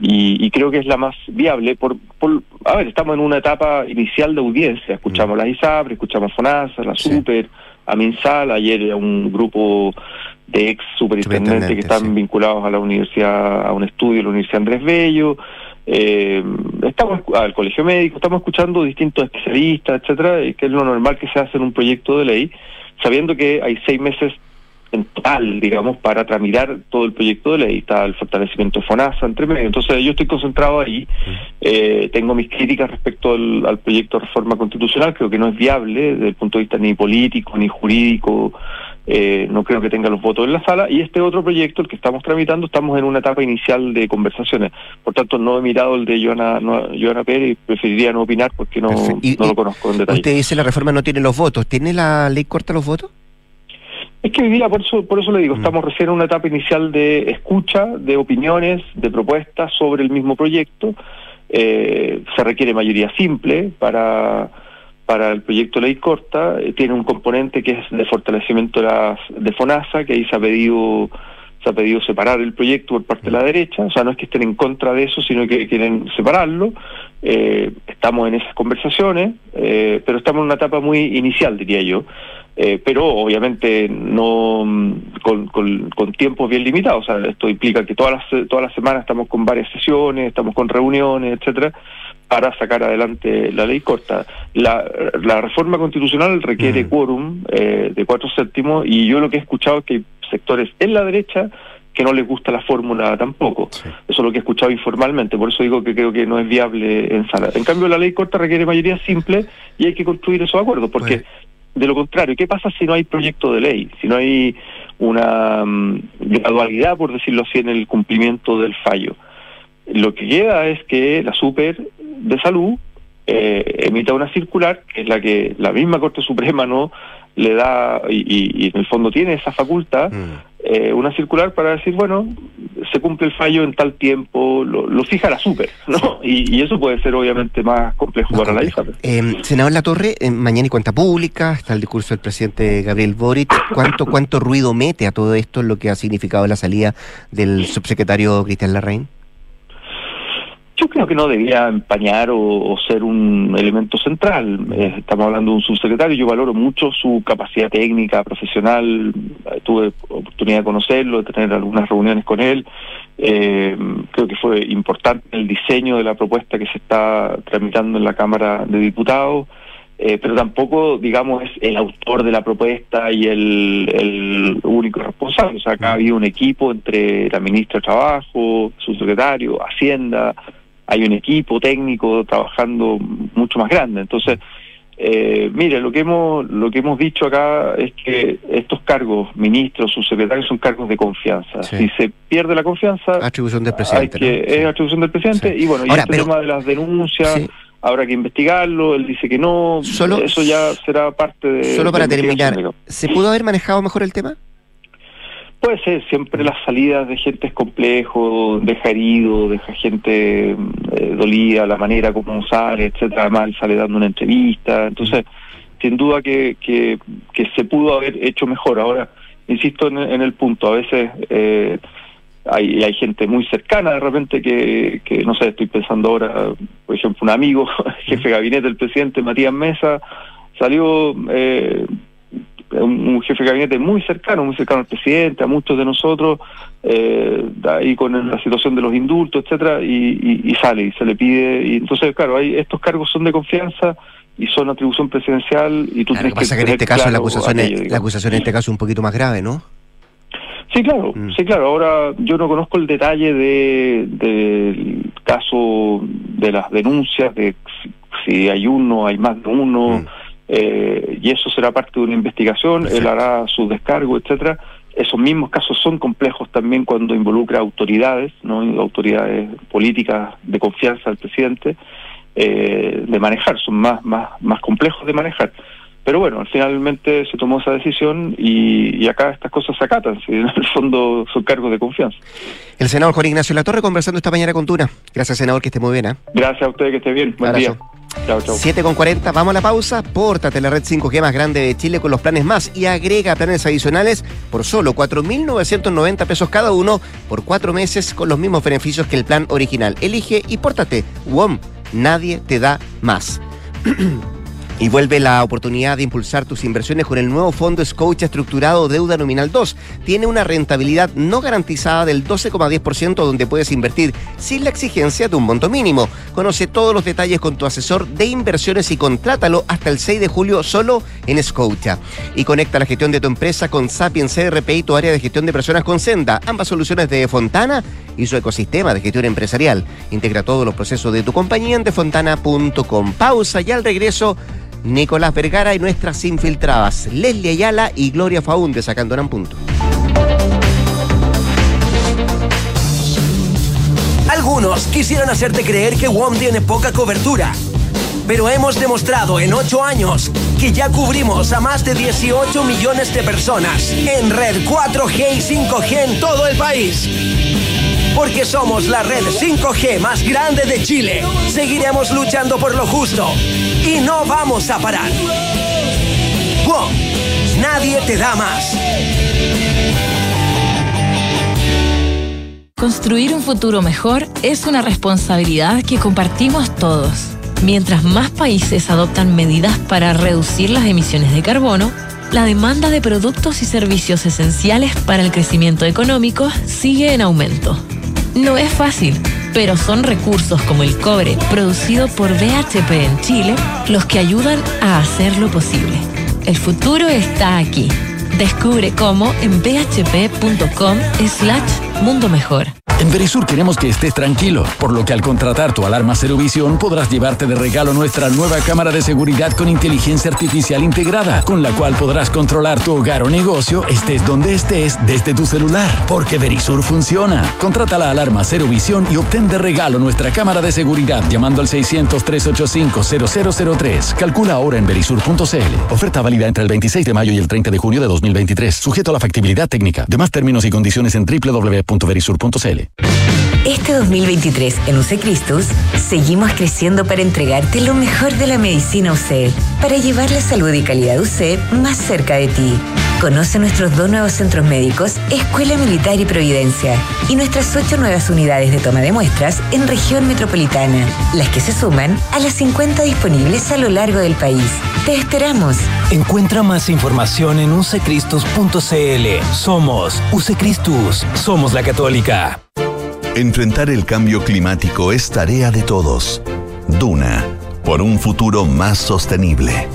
y, y, creo que es la más viable. Por, por, a ver, estamos en una etapa inicial de audiencia. Escuchamos mm. la ISAPRE, escuchamos FONASA, la sí. SUPER, a MinSal, ayer a un grupo de ex superintendentes que están sí. vinculados a la universidad, a un estudio de la Universidad Andrés Bello. Eh, estamos al colegio médico, estamos escuchando distintos especialistas, etcétera, que es lo normal que se hace en un proyecto de ley, sabiendo que hay seis meses en total, digamos, para tramitar todo el proyecto de ley, está el fortalecimiento de FONASA entre medio. Entonces yo estoy concentrado ahí, eh, tengo mis críticas respecto al, al, proyecto de reforma constitucional, creo que no es viable desde el punto de vista ni político, ni jurídico, eh, no creo que tenga los votos en la sala, y este otro proyecto, el que estamos tramitando, estamos en una etapa inicial de conversaciones. Por tanto, no he mirado el de Joana, no, Joana Pérez y preferiría no opinar porque no, y, no lo conozco en detalle. Usted dice la reforma no tiene los votos. ¿Tiene la ley corta los votos? Es que hoy día, por eso, por eso le digo, mm. estamos recién en una etapa inicial de escucha, de opiniones, de propuestas sobre el mismo proyecto. Eh, se requiere mayoría simple para para el proyecto ley corta, eh, tiene un componente que es de fortalecimiento de, las, de FONASA, que ahí se ha pedido se ha pedido separar el proyecto por parte de la derecha, o sea, no es que estén en contra de eso, sino que quieren separarlo. Eh, estamos en esas conversaciones, eh, pero estamos en una etapa muy inicial, diría yo. Eh, pero obviamente no con, con, con, tiempos bien limitados. O sea, esto implica que todas las, todas las semanas estamos con varias sesiones, estamos con reuniones, etcétera, para sacar adelante la ley corta. La, la reforma constitucional requiere mm. quórum eh, de cuatro séptimos y yo lo que he escuchado es que hay sectores en la derecha que no les gusta la fórmula tampoco. Sí. Eso es lo que he escuchado informalmente, por eso digo que creo que no es viable en sala. En cambio, la ley corta requiere mayoría simple y hay que construir esos acuerdos, porque bueno. de lo contrario, ¿qué pasa si no hay proyecto de ley? Si no hay una um, gradualidad, por decirlo así, en el cumplimiento del fallo. Lo que queda es que la super de salud eh, emita una circular, que es la que la misma Corte Suprema no le da, y, y, en el fondo tiene esa facultad, mm. eh, una circular para decir, bueno, se cumple el fallo en tal tiempo, lo, lo fija la super, ¿no? Y, y, eso puede ser obviamente más complejo más para complejo. la hija. Eh, senador Latorre, eh, mañana y cuenta pública, está el discurso del presidente Gabriel Boric. ¿Cuánto, ¿Cuánto ruido mete a todo esto lo que ha significado la salida del subsecretario Cristian Larraín? Yo creo que no debía empañar o, o ser un elemento central. Eh, estamos hablando de un subsecretario, yo valoro mucho su capacidad técnica, profesional, eh, tuve oportunidad de conocerlo, de tener algunas reuniones con él. Eh, creo que fue importante el diseño de la propuesta que se está tramitando en la Cámara de Diputados. Eh, pero tampoco, digamos, es el autor de la propuesta y el, el único responsable. O sea, acá ha habido un equipo entre la ministra de Trabajo, su secretario, Hacienda, hay un equipo técnico trabajando mucho más grande. Entonces, eh, mire, lo que hemos lo que hemos dicho acá es que estos cargos, ministros, subsecretarios, son cargos de confianza. Sí. Si se pierde la confianza, atribución del presidente. Que, ¿no? sí. Es atribución del presidente. Sí. Y bueno, y Ahora, este pero... tema de las denuncias habrá que investigarlo, él dice que no, solo, eso ya será parte de... Solo para terminar, ¿se pudo haber manejado mejor el tema? Puede ser, siempre las salidas de gente es complejo, deja herido, deja gente eh, dolida, la manera como sale, etcétera, mal sale dando una entrevista, entonces sin duda que, que, se pudo haber hecho mejor. Ahora, insisto en, el punto, a veces eh, hay, hay gente muy cercana de repente que, que, no sé, estoy pensando ahora, por ejemplo, un amigo, jefe de gabinete del presidente, Matías Mesa, salió eh, un, jefe de gabinete muy cercano, muy cercano al presidente, a muchos de nosotros, eh, ahí con la situación de los indultos, etcétera, y, y, sale y se le pide, y entonces, claro, hay, estos cargos son de confianza y son atribución presidencial y tú tienes que pasa que en este caso la acusación, es, la acusación en este caso es un poquito más grave, ¿no? Sí, claro, mm. sí, claro. Ahora yo no conozco el detalle de del caso de las denuncias, de si hay uno, hay más de uno. Mm. Eh, y eso será parte de una investigación, él hará su descargo, etcétera. Esos mismos casos son complejos también cuando involucra autoridades, no autoridades políticas de confianza del presidente, eh, de manejar, son más, más, más complejos de manejar. Pero bueno, finalmente se tomó esa decisión y, acá estas cosas se acatan, si en el fondo son cargos de confianza. El senador Juan Ignacio Latorre conversando esta mañana con Tuna. Gracias, senador, que esté muy bien. ¿eh? Gracias a usted, que esté bien. Buen día. Chao, chao. 7 con 40, vamos a la pausa. Pórtate la red 5G más grande de Chile con los planes más y agrega planes adicionales por solo 4.990 pesos cada uno por cuatro meses con los mismos beneficios que el plan original. Elige y pórtate. WOM, nadie te da más. Y vuelve la oportunidad de impulsar tus inversiones con el nuevo fondo Scotia estructurado Deuda Nominal 2. Tiene una rentabilidad no garantizada del 12,10% donde puedes invertir sin la exigencia de un monto mínimo. Conoce todos los detalles con tu asesor de inversiones y contrátalo hasta el 6 de julio solo en Scotia. Y conecta la gestión de tu empresa con Sapiens CRP y tu área de gestión de personas con Senda, ambas soluciones de Fontana y su ecosistema de gestión empresarial. Integra todos los procesos de tu compañía en defontana.com. Pausa y al regreso Nicolás Vergara y nuestras infiltradas, Leslie Ayala y Gloria Faunde sacando en punto. Algunos quisieran hacerte creer que WOM tiene poca cobertura, pero hemos demostrado en 8 años que ya cubrimos a más de 18 millones de personas en red 4G y 5G en todo el país porque somos la red 5G más grande de Chile. Seguiremos luchando por lo justo y no vamos a parar. WOM, nadie te da más. Construir un futuro mejor es una responsabilidad que compartimos todos. Mientras más países adoptan medidas para reducir las emisiones de carbono, la demanda de productos y servicios esenciales para el crecimiento económico sigue en aumento. No es fácil, pero son recursos como el cobre producido por BHP en Chile los que ayudan a hacerlo posible. El futuro está aquí. Descubre cómo en bhp.com slash mundo mejor. En Verisur queremos que estés tranquilo, por lo que al contratar tu alarma Cero Visión podrás llevarte de regalo nuestra nueva cámara de seguridad con inteligencia artificial integrada, con la cual podrás controlar tu hogar o negocio estés donde estés desde tu celular, porque Verisur funciona. Contrata la alarma Cero Visión y obtén de regalo nuestra cámara de seguridad llamando al 600-385-0003. Calcula ahora en verisur.cl. Oferta válida entre el 26 de mayo y el 30 de junio de 2023, sujeto a la factibilidad técnica. Demás términos y condiciones en www.verisur.cl. Bye. Este 2023 en UC Cristus seguimos creciendo para entregarte lo mejor de la medicina UC, para llevar la salud y calidad UC más cerca de ti. Conoce nuestros dos nuevos centros médicos, Escuela Militar y Providencia, y nuestras ocho nuevas unidades de toma de muestras en región metropolitana, las que se suman a las 50 disponibles a lo largo del país. Te esperamos. Encuentra más información en ucecristus.cl. Somos UCCristus, somos la católica. Enfrentar el cambio climático es tarea de todos. Duna, por un futuro más sostenible.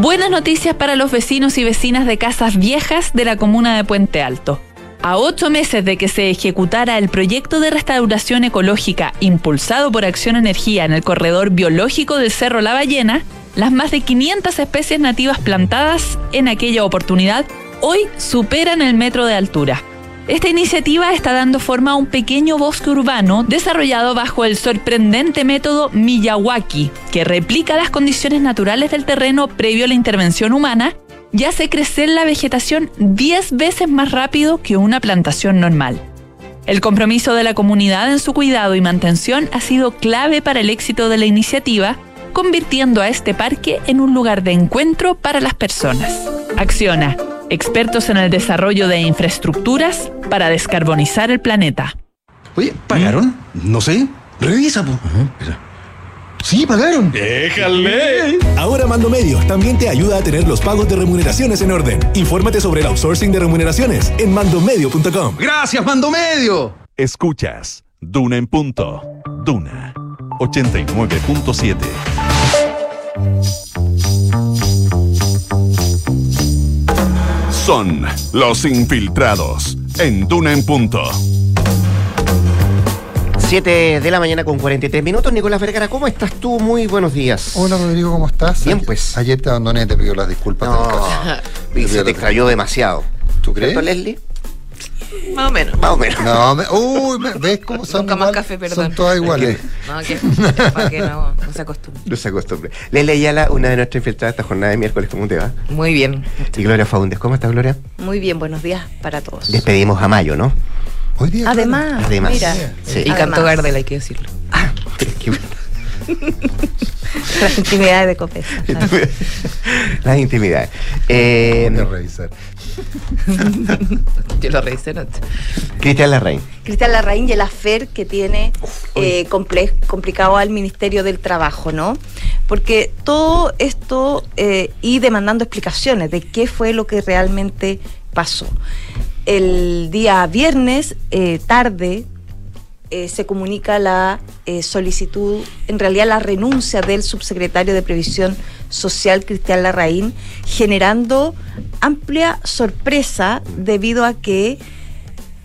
Buenas noticias para los vecinos y vecinas de casas viejas de la comuna de Puente Alto. A ocho meses de que se ejecutara el proyecto de restauración ecológica impulsado por Acción Energía en el corredor biológico del Cerro La Ballena, las más de 500 especies nativas plantadas en aquella oportunidad hoy superan el metro de altura. Esta iniciativa está dando forma a un pequeño bosque urbano desarrollado bajo el sorprendente método Miyawaki, que replica las condiciones naturales del terreno previo a la intervención humana y hace crecer la vegetación 10 veces más rápido que una plantación normal. El compromiso de la comunidad en su cuidado y mantención ha sido clave para el éxito de la iniciativa, convirtiendo a este parque en un lugar de encuentro para las personas. Acciona, expertos en el desarrollo de infraestructuras para descarbonizar el planeta. Oye, ¿pagaron? No sé. Revisa, po. Sí, pagaron. ¡Déjale! Ahora Mando Medio también te ayuda a tener los pagos de remuneraciones en orden. Infórmate sobre el outsourcing de remuneraciones en mandomedio.com. Gracias, Mando Medio. Escuchas Duna en punto. Duna 89.7. Son los infiltrados en Duna en punto. 7 de la mañana con 43 minutos. Nicolás Vergara, ¿cómo estás tú? Muy buenos días. Hola Rodrigo, ¿cómo estás? Bien, pues. Ayer te abandoné, te pido las disculpas. No, del caso. y se te extrayó demasiado. ¿Tú crees? ¿Cierto, Leslie? Más o menos. Más o menos. No, me- uy, ¿ves cómo son Nunca más café, perdón. Son todas iguales. No, que, para que no, no se acostumbre. No se acostumbre. Leslie Ayala, una de nuestras infiltradas esta jornada de miércoles, ¿cómo te va? Muy bien, Y Gloria Faundes, ¿cómo estás, Gloria? muy bien, buenos días para todos. Despedimos a Mayo, ¿no? Hoy día. Además, Además. mira, Sí. y cantó Gardel, hay que decirlo. Las intimidades de Copés. Las intimidades. Eh, revisar. Yo lo revisé anoche. Cristian Larraín. Cristian Larraín y el afer que tiene eh, comple- complicado al Ministerio del Trabajo, ¿no? Porque todo esto eh, y demandando explicaciones de qué fue lo que realmente pasó. El día viernes, eh, tarde, eh, se comunica la eh, solicitud, en realidad la renuncia del subsecretario de Previsión Social, Cristian Larraín, generando amplia sorpresa debido a que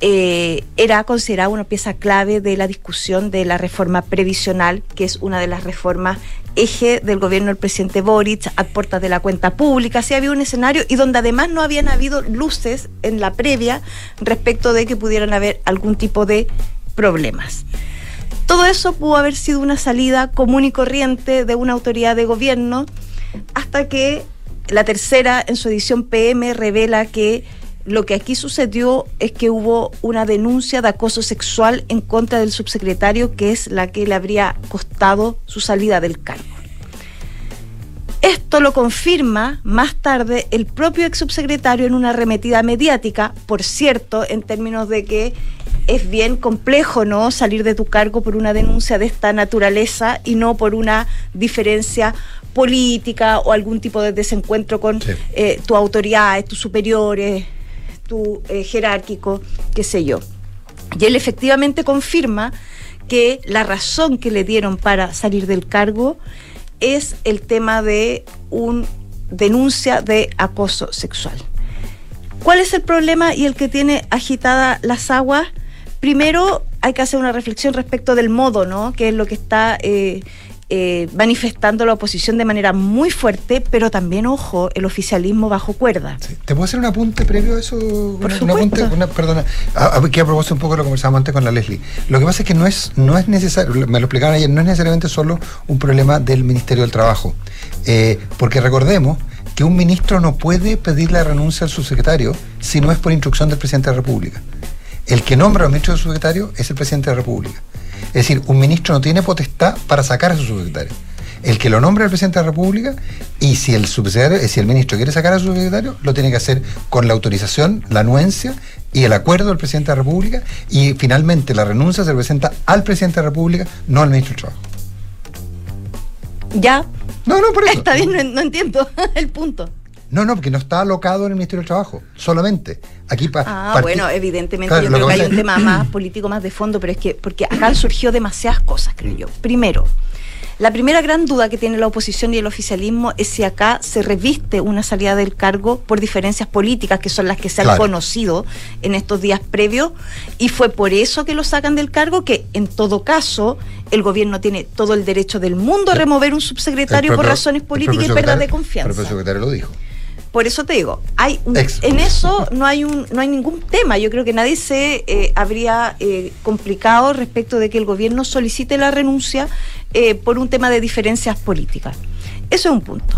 eh, era considerada una pieza clave de la discusión de la reforma previsional, que es una de las reformas eje del gobierno del presidente Boric, a puertas de la cuenta pública. Sí había un escenario y donde además no habían habido luces en la previa respecto de que pudieran haber algún tipo de problemas. Todo eso pudo haber sido una salida común y corriente de una autoridad de gobierno hasta que la tercera en su edición PM revela que lo que aquí sucedió es que hubo una denuncia de acoso sexual en contra del subsecretario que es la que le habría costado su salida del cargo. Esto lo confirma más tarde el propio ex subsecretario en una arremetida mediática, por cierto, en términos de que es bien complejo no salir de tu cargo por una denuncia de esta naturaleza y no por una diferencia política o algún tipo de desencuentro con eh, tus autoridades, tus superiores, tu eh, jerárquico, qué sé yo. Y él efectivamente confirma que la razón que le dieron para salir del cargo es el tema de una denuncia de acoso sexual. ¿Cuál es el problema y el que tiene agitada las aguas? Primero hay que hacer una reflexión respecto del modo, ¿no? Que es lo que está eh, eh, manifestando la oposición de manera muy fuerte, pero también, ojo, el oficialismo bajo cuerda. ¿Te puedo hacer un apunte previo a eso? Por Una- una- perdona. A, a, que a propósito un poco lo que conversábamos antes con la Leslie. Lo que pasa es que no es, no es necesario, me lo explicaron ayer, no es necesariamente solo un problema del Ministerio del Trabajo. Eh, porque recordemos que un ministro no puede pedir la renuncia al subsecretario si no es por instrucción del presidente de la República. El que nombra al ministro del subsecretario es el presidente de la República. Es decir, un ministro no tiene potestad para sacar a su subsecretario. El que lo nombra el presidente de la República y si el subsecretario, eh, si el ministro quiere sacar a su subsecretario, lo tiene que hacer con la autorización, la anuencia y el acuerdo del presidente de la República y finalmente la renuncia se presenta al presidente de la República, no al ministro del Trabajo. ¿Ya? No, no, por eso. Está bien, no, no entiendo el punto. No, no, porque no está alocado en el Ministerio del Trabajo, solamente. Aquí Ah, bueno, evidentemente Claro, yo creo que hay un tema más político, más de fondo, pero es que porque acá surgió demasiadas cosas, creo yo. Primero, la primera gran duda que tiene la oposición y el oficialismo es si acá se reviste una salida del cargo por diferencias políticas, que son las que se han Claro. conocido en estos días previos, y fue por eso que lo sacan del cargo, que en todo caso el gobierno tiene todo el derecho del mundo a remover un subsecretario por razones políticas y pérdida de confianza. El propio secretario lo dijo. Por eso te digo, hay un- en eso no hay un, no hay ningún tema. Yo creo que nadie se eh, habría eh, complicado respecto de que el gobierno solicite la renuncia eh, por un tema de diferencias políticas. Eso es un punto.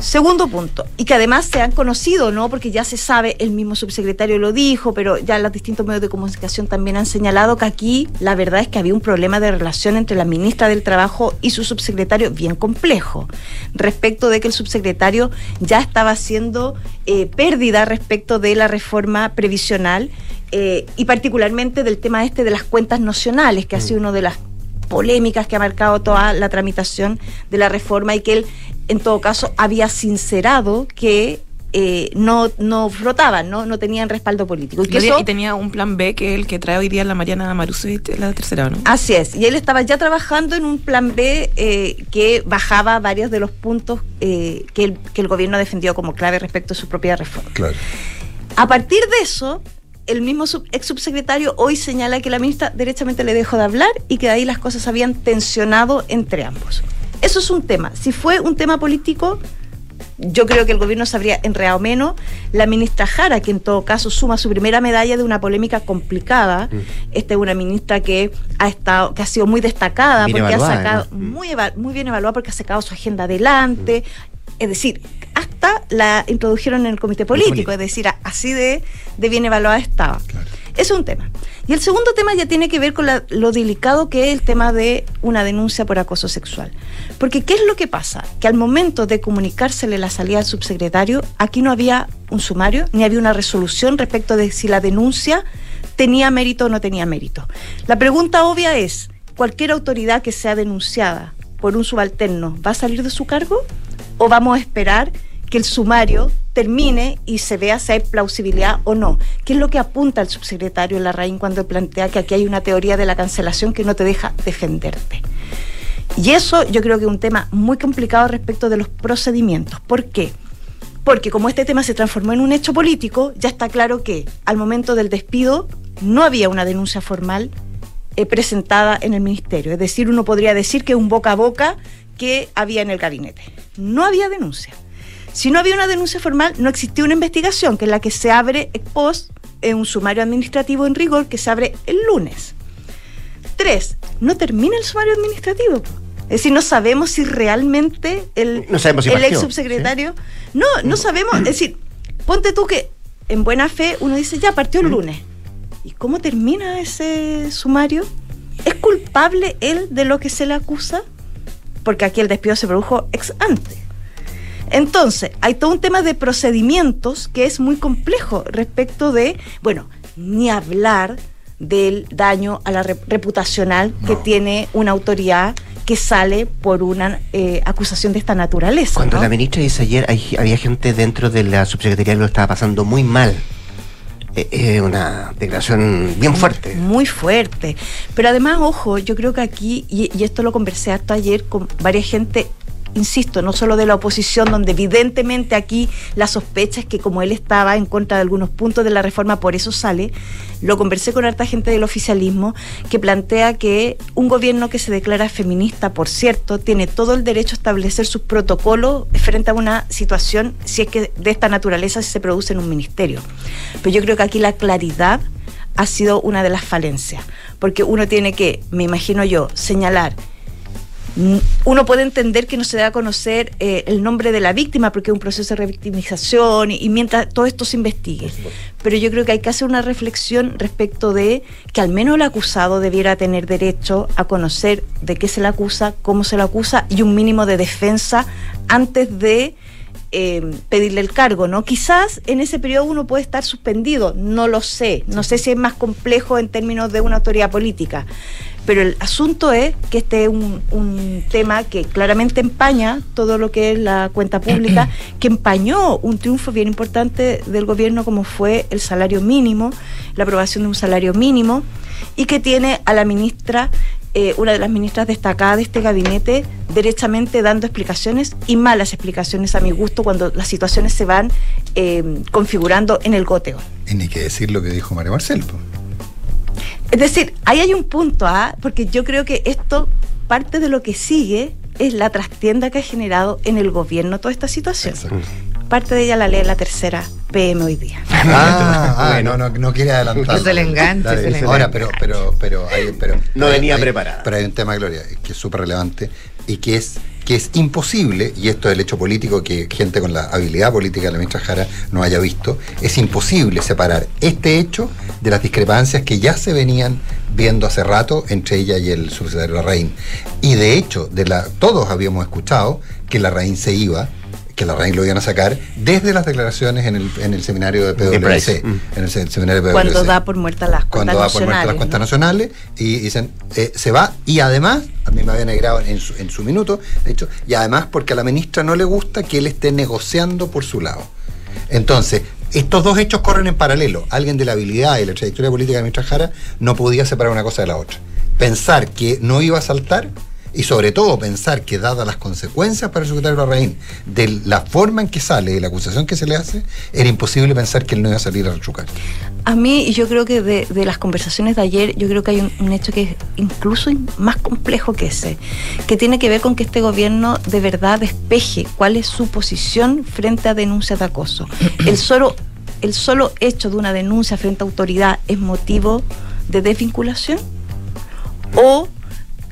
Segundo punto, y que además se han conocido, ¿no? Porque ya se sabe, el mismo subsecretario lo dijo, pero ya los distintos medios de comunicación también han señalado que aquí la verdad es que había un problema de relación entre la ministra del Trabajo y su subsecretario bien complejo, respecto de que el subsecretario ya estaba haciendo eh, pérdida respecto de la reforma previsional eh, y particularmente del tema este de las cuentas nacionales, que ha sido una de las polémicas que ha marcado toda la tramitación de la reforma y que él en todo caso, había sincerado que eh, no, no flotaban, ¿no? no tenían respaldo político. Y, que y tenía un plan B que es el que trae hoy día la Mariana Marusi, la tercera, ¿no? Así es, y él estaba ya trabajando en un plan B eh, que bajaba varios de los puntos eh, que, el, que el gobierno defendió como clave respecto a su propia reforma. Claro. A partir de eso, el mismo ex subsecretario hoy señala que la ministra derechamente le dejó de hablar y que de ahí las cosas habían tensionado entre ambos. Eso es un tema. Si fue un tema político, yo creo que el gobierno se habría enredado menos. La ministra Jara, que en todo caso suma su primera medalla de una polémica complicada. Mm. Esta es una ministra que ha estado, que ha sido muy destacada, porque ha sacado, mm. muy, muy bien evaluada porque ha sacado su agenda adelante. Mm. Es decir, hasta la introdujeron en el comité político, es decir, así de, de bien evaluada estaba. Es un tema. Y el segundo tema ya tiene que ver con lo delicado que es el tema de una denuncia por acoso sexual. Porque ¿qué es lo que pasa? Que al momento de comunicársele la salida al subsecretario, aquí no había un sumario, ni había una resolución respecto de si la denuncia tenía mérito o no tenía mérito. La pregunta obvia es, ¿cualquier autoridad que sea denunciada por un subalterno va a salir de su cargo? ¿O vamos a esperar que el sumario termine y se vea si hay plausibilidad o no. ¿Qué es lo que apunta el subsecretario Larraín cuando plantea que aquí hay una teoría de la cancelación que no te deja defenderte? Y eso yo creo que es un tema muy complicado respecto de los procedimientos. ¿Por qué? Porque como este tema se transformó en un hecho político, ya está claro que al momento del despido no había una denuncia formal eh, presentada en el ministerio. Es decir, uno podría decir que un boca a boca que había en el gabinete. No había denuncia. Si no había una denuncia formal, no existía una investigación, que es la que se abre ex post en un sumario administrativo en rigor que se abre el lunes. Tres, no termina el sumario administrativo. Es decir, no sabemos si realmente el, el ex subsecretario. No, no sabemos. Es decir, ponte tú que en buena fe uno dice, ya partió el lunes. ¿Y cómo termina ese sumario? ¿Es culpable él de lo que se le acusa? Porque aquí el despido se produjo ex ante. Entonces, hay todo un tema de procedimientos que es muy complejo respecto de, bueno, ni hablar del daño a la reputacional que tiene una autoridad que sale por una eh, acusación de esta naturaleza. Cuando la ministra dice ayer, había gente dentro de la subsecretaría que lo estaba pasando muy mal. Es eh, eh, una declaración bien fuerte. Muy fuerte. Pero además, ojo, yo creo que aquí, y, y esto lo conversé hasta ayer con varias gente insisto, no solo de la oposición, donde evidentemente aquí la sospecha es que como él estaba en contra de algunos puntos de la reforma, por eso sale, lo conversé con harta gente del oficialismo que plantea que un gobierno que se declara feminista, por cierto, tiene todo el derecho a establecer sus protocolos frente a una situación, si es que de esta naturaleza se produce en un ministerio. Pero yo creo que aquí la claridad ha sido una de las falencias, porque uno tiene que, me imagino yo, señalar uno puede entender que no se da a conocer eh, el nombre de la víctima porque es un proceso de revictimización y, mientras todo esto se investigue. Pero yo creo que hay que hacer una reflexión respecto de que al menos el acusado debiera tener derecho a conocer de qué se le acusa, cómo se le acusa y un mínimo de defensa antes de eh, pedirle el cargo, ¿no? Quizás en ese periodo uno puede estar suspendido, no lo sé, no sé si es más complejo en términos de una autoridad política, pero el asunto es que este es un, tema que claramente empaña todo lo que es la cuenta pública, que empañó un triunfo bien importante del gobierno como fue el salario mínimo, la aprobación de un salario mínimo, y que tiene a la ministra eh, una de las ministras destacadas de este gabinete, derechamente dando explicaciones y malas explicaciones a mi gusto cuando las situaciones se van eh, configurando en el goteo. Y ni que decir lo que dijo María Marcel. Es decir, ahí hay un punto, ¿ah? porque yo creo que esto, parte de lo que sigue, es la trastienda que ha generado en el gobierno toda esta situación. Parte de ella la lee la tercera PM hoy día. Ah, ah no, no, no, quiere adelantar. Es el enganche. Ahora, pero, pero, pero, hay, pero no venía preparada. Pero hay un tema, Gloria, que es súper relevante y que es que es imposible, y esto es el hecho político que gente con la habilidad política de la ministra Jara no haya visto, es imposible separar este hecho de las discrepancias que ya se venían viendo hace rato entre ella y el subsecretario Larraín. Y de hecho, de la, todos habíamos escuchado que Larraín se iba, que Larraín lo iban a sacar desde las declaraciones en el, en el seminario de PwC. Mm. En el se- seminario de PwC Cuando da por muerta las cuando cuentas va por muertas las nacionales. cuentas ¿no? nacionales y dicen eh, se va y además a mí me habían agregado en su, en su minuto de hecho y además porque a la ministra no le gusta que él esté negociando por su lado entonces estos dos hechos corren en paralelo alguien de la habilidad y la trayectoria política de la ministra Jara no podía separar una cosa de la otra pensar que no iba a saltar y sobre todo pensar que dadas las consecuencias para el secretario Larraín de la forma en que sale, de la acusación que se le hace, era imposible pensar que él no iba a salir a rechucar. A mí, yo creo que de, de las conversaciones de ayer, yo creo que hay un, un hecho que es incluso in- más complejo que ese, que tiene que ver con que este gobierno de verdad despeje cuál es su posición frente a denuncias de acoso. El solo, el solo hecho de una denuncia frente a autoridad es motivo de desvinculación o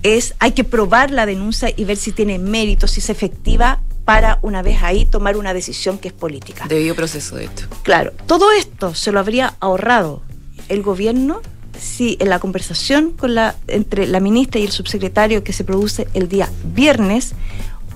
es hay que probar la denuncia y ver si tiene mérito, si es efectiva para una vez ahí tomar una decisión que es política. Debido proceso de esto. Claro, todo esto se lo habría ahorrado el gobierno si en la conversación con la, entre la ministra y el subsecretario que se produce el día viernes,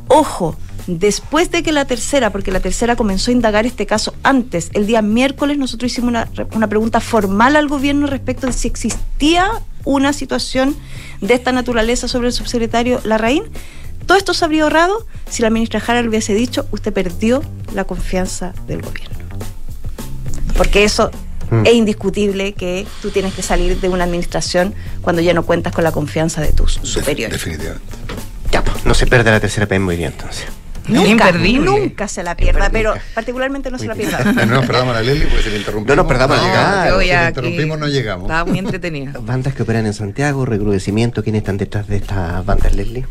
ojo, después de que la tercera, porque la tercera comenzó a indagar este caso antes, el día miércoles nosotros hicimos una, una pregunta formal al gobierno respecto de si existía una situación de esta naturaleza sobre el subsecretario Larraín. Todo esto se habría ahorrado si la ministra Jara le hubiese dicho, usted perdió la confianza del gobierno. Porque eso Mm. es indiscutible que tú tienes que salir de una administración cuando ya no cuentas con la confianza de tus superiores. Definitivamente. Ya, pues, no se pierde la tercera P muy bien entonces. Nunca, Imperdible. nunca se la pierda, pero particularmente no se la pierda. No nos perdamos a la Leslie porque si le interrumpimos. No nos perdamos a llegar. yo Si le interrumpimos no llegamos. Estaba muy entretenida. Bandas que operan en Santiago, recrudecimiento, ¿quiénes están detrás de estas bandas, Leslie?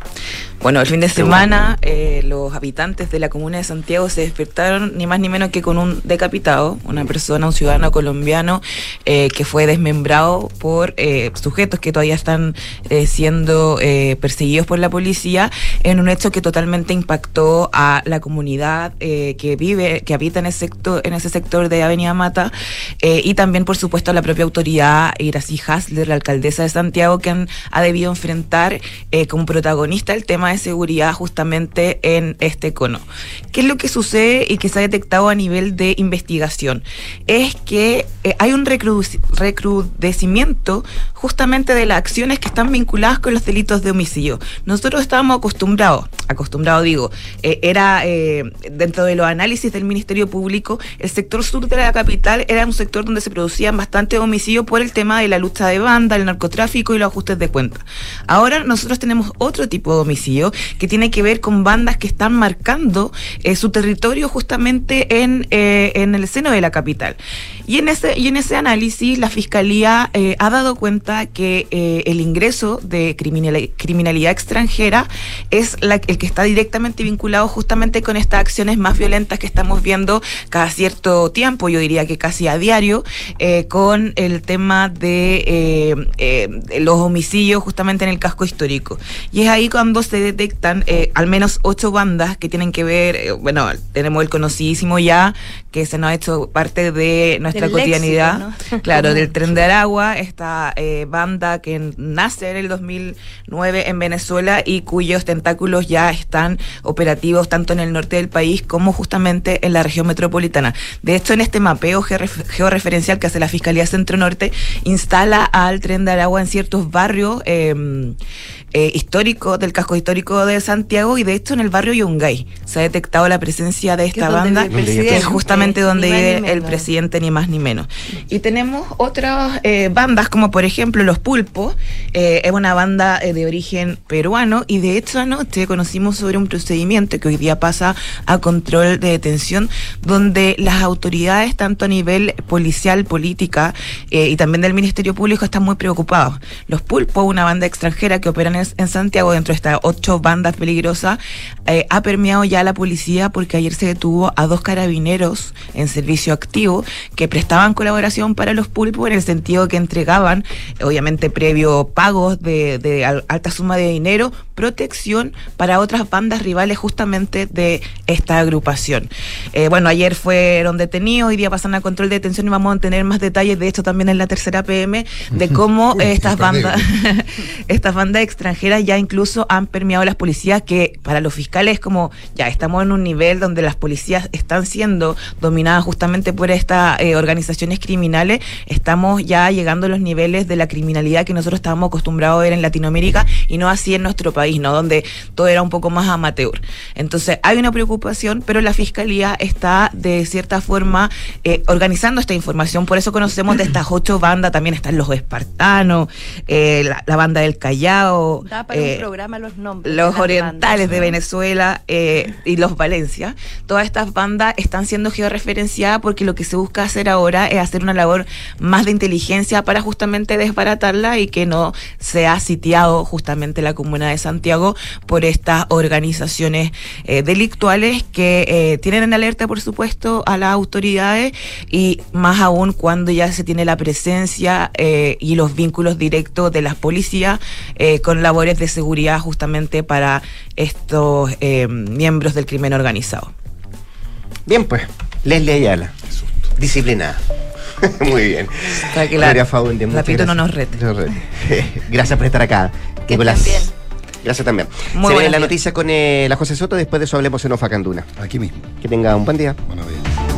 Bueno, el fin de semana eh, los habitantes de la comuna de Santiago se despertaron ni más ni menos que con un decapitado, una persona, un ciudadano colombiano eh, que fue desmembrado por eh, sujetos que todavía están eh, siendo eh, perseguidos por la policía en un hecho que totalmente impactó a la comunidad eh, que vive, que habita en ese sector, en ese sector de Avenida Mata eh, y también, por supuesto, a la propia autoridad Iracy Hasler, la alcaldesa de Santiago, que han- ha debido enfrentar eh, como protagonista el tema de seguridad justamente en este cono. ¿Qué es lo que sucede y que se ha detectado a nivel de investigación? Es que hay un recru- recrudecimiento justamente de las acciones que están vinculadas con los delitos de homicidio. Nosotros estábamos acostumbrados, acostumbrados digo, era eh, dentro de los análisis del Ministerio Público, el sector sur de la capital era un sector donde se producían bastante homicidios por el tema de la lucha de banda, el narcotráfico y los ajustes de cuenta. Ahora nosotros tenemos otro tipo de homicidio que tiene que ver con bandas que están marcando eh, su territorio justamente en, eh, en el seno de la capital. Y en ese, y en ese análisis la Fiscalía eh, ha dado cuenta que eh, el ingreso de criminal- criminalidad extranjera es el que está directamente vinculado justamente con estas acciones más violentas que estamos viendo cada cierto tiempo, yo diría que casi a diario, eh, con el tema de eh, eh, los homicidios justamente en el casco histórico. Y es ahí cuando se detectan eh, al menos ocho bandas que tienen que ver, eh, bueno, tenemos el conocidísimo ya, que se nos ha hecho parte de nuestra Del cotidianidad, léxico, ¿no? claro, del tren de Aragua, esta banda que nace en el 2009 en Venezuela y cuyos tentáculos ya están operativos tanto en el norte del país como justamente en la región metropolitana. De hecho, en este mapeo georref- georreferencial que hace la Fiscalía Centro Norte, instala al tren de Aragua en ciertos barrios eh, eh, históricos del casco histórico de Santiago y de hecho en el barrio Yungay se ha detectado la presencia de esta banda, que es justamente ni donde ni vive el menos. presidente ni más ni menos. Y tenemos otras eh, bandas como por ejemplo Los Pulpos, eh, es una banda eh, de origen peruano y de hecho anoche conocimos sobre un procedimiento que hoy día pasa a control de detención donde las autoridades tanto a nivel policial, política eh, y también del Ministerio Público están muy preocupados. Los Pulpos, una banda extranjera que opera en en, en Santiago, dentro de estas ocho bandas peligrosas, eh, ha permeado ya la policía porque ayer se detuvo a dos carabineros en servicio activo que prestaban colaboración para los pulpos en el sentido que entregaban, obviamente previo pagos de, de al- alta suma de dinero, protección para otras bandas rivales justamente de esta agrupación. Eh, bueno, ayer fueron detenidos, hoy día pasan a control de detención y vamos a tener más detalles de esto también en la tercera PM, de cómo Uy, eh, estas bandas estas bandas extranjeras ya incluso han permeado las policías que para los fiscales es como ya estamos en un nivel donde las policías están siendo dominadas justamente por estas eh, organizaciones criminales, estamos ya llegando a los niveles de la criminalidad que nosotros estábamos acostumbrados a ver en Latinoamérica y no así en nuestro país, ¿no? Donde todo era un poco más amateur. Entonces hay una preocupación, pero la fiscalía está de cierta forma eh, organizando esta información, por eso conocemos de estas ocho bandas, también están los espartanos, eh, la banda del Callao, Da para eh, un programa los nombres. los de orientales bandas. de Venezuela eh, y los Valencia. Todas estas bandas están siendo georreferenciadas porque lo que se busca hacer ahora es hacer una labor más de inteligencia para justamente desbaratarla y que no sea sitiado justamente la comuna de Santiago por estas organizaciones eh, delictuales que eh, tienen en alerta, por supuesto, a las autoridades y más aún cuando ya se tiene la presencia eh, y los vínculos directos de las policías eh, con labores de seguridad justamente para estos eh, miembros del crimen organizado. Bien, pues, Leslie Ayala. Disciplinada. Muy bien. Para que la- Gloria Faunde, muchas Lapito no gracias. nos rete. No rete. Gracias por estar acá. Que Nicolás. estén bien. Gracias también. Muy Se viene buenos la noticia con eh, la José Soto, después de eso hablemos en Ofacanduna. Aquí mismo. Que tenga un buen día. Buenos días.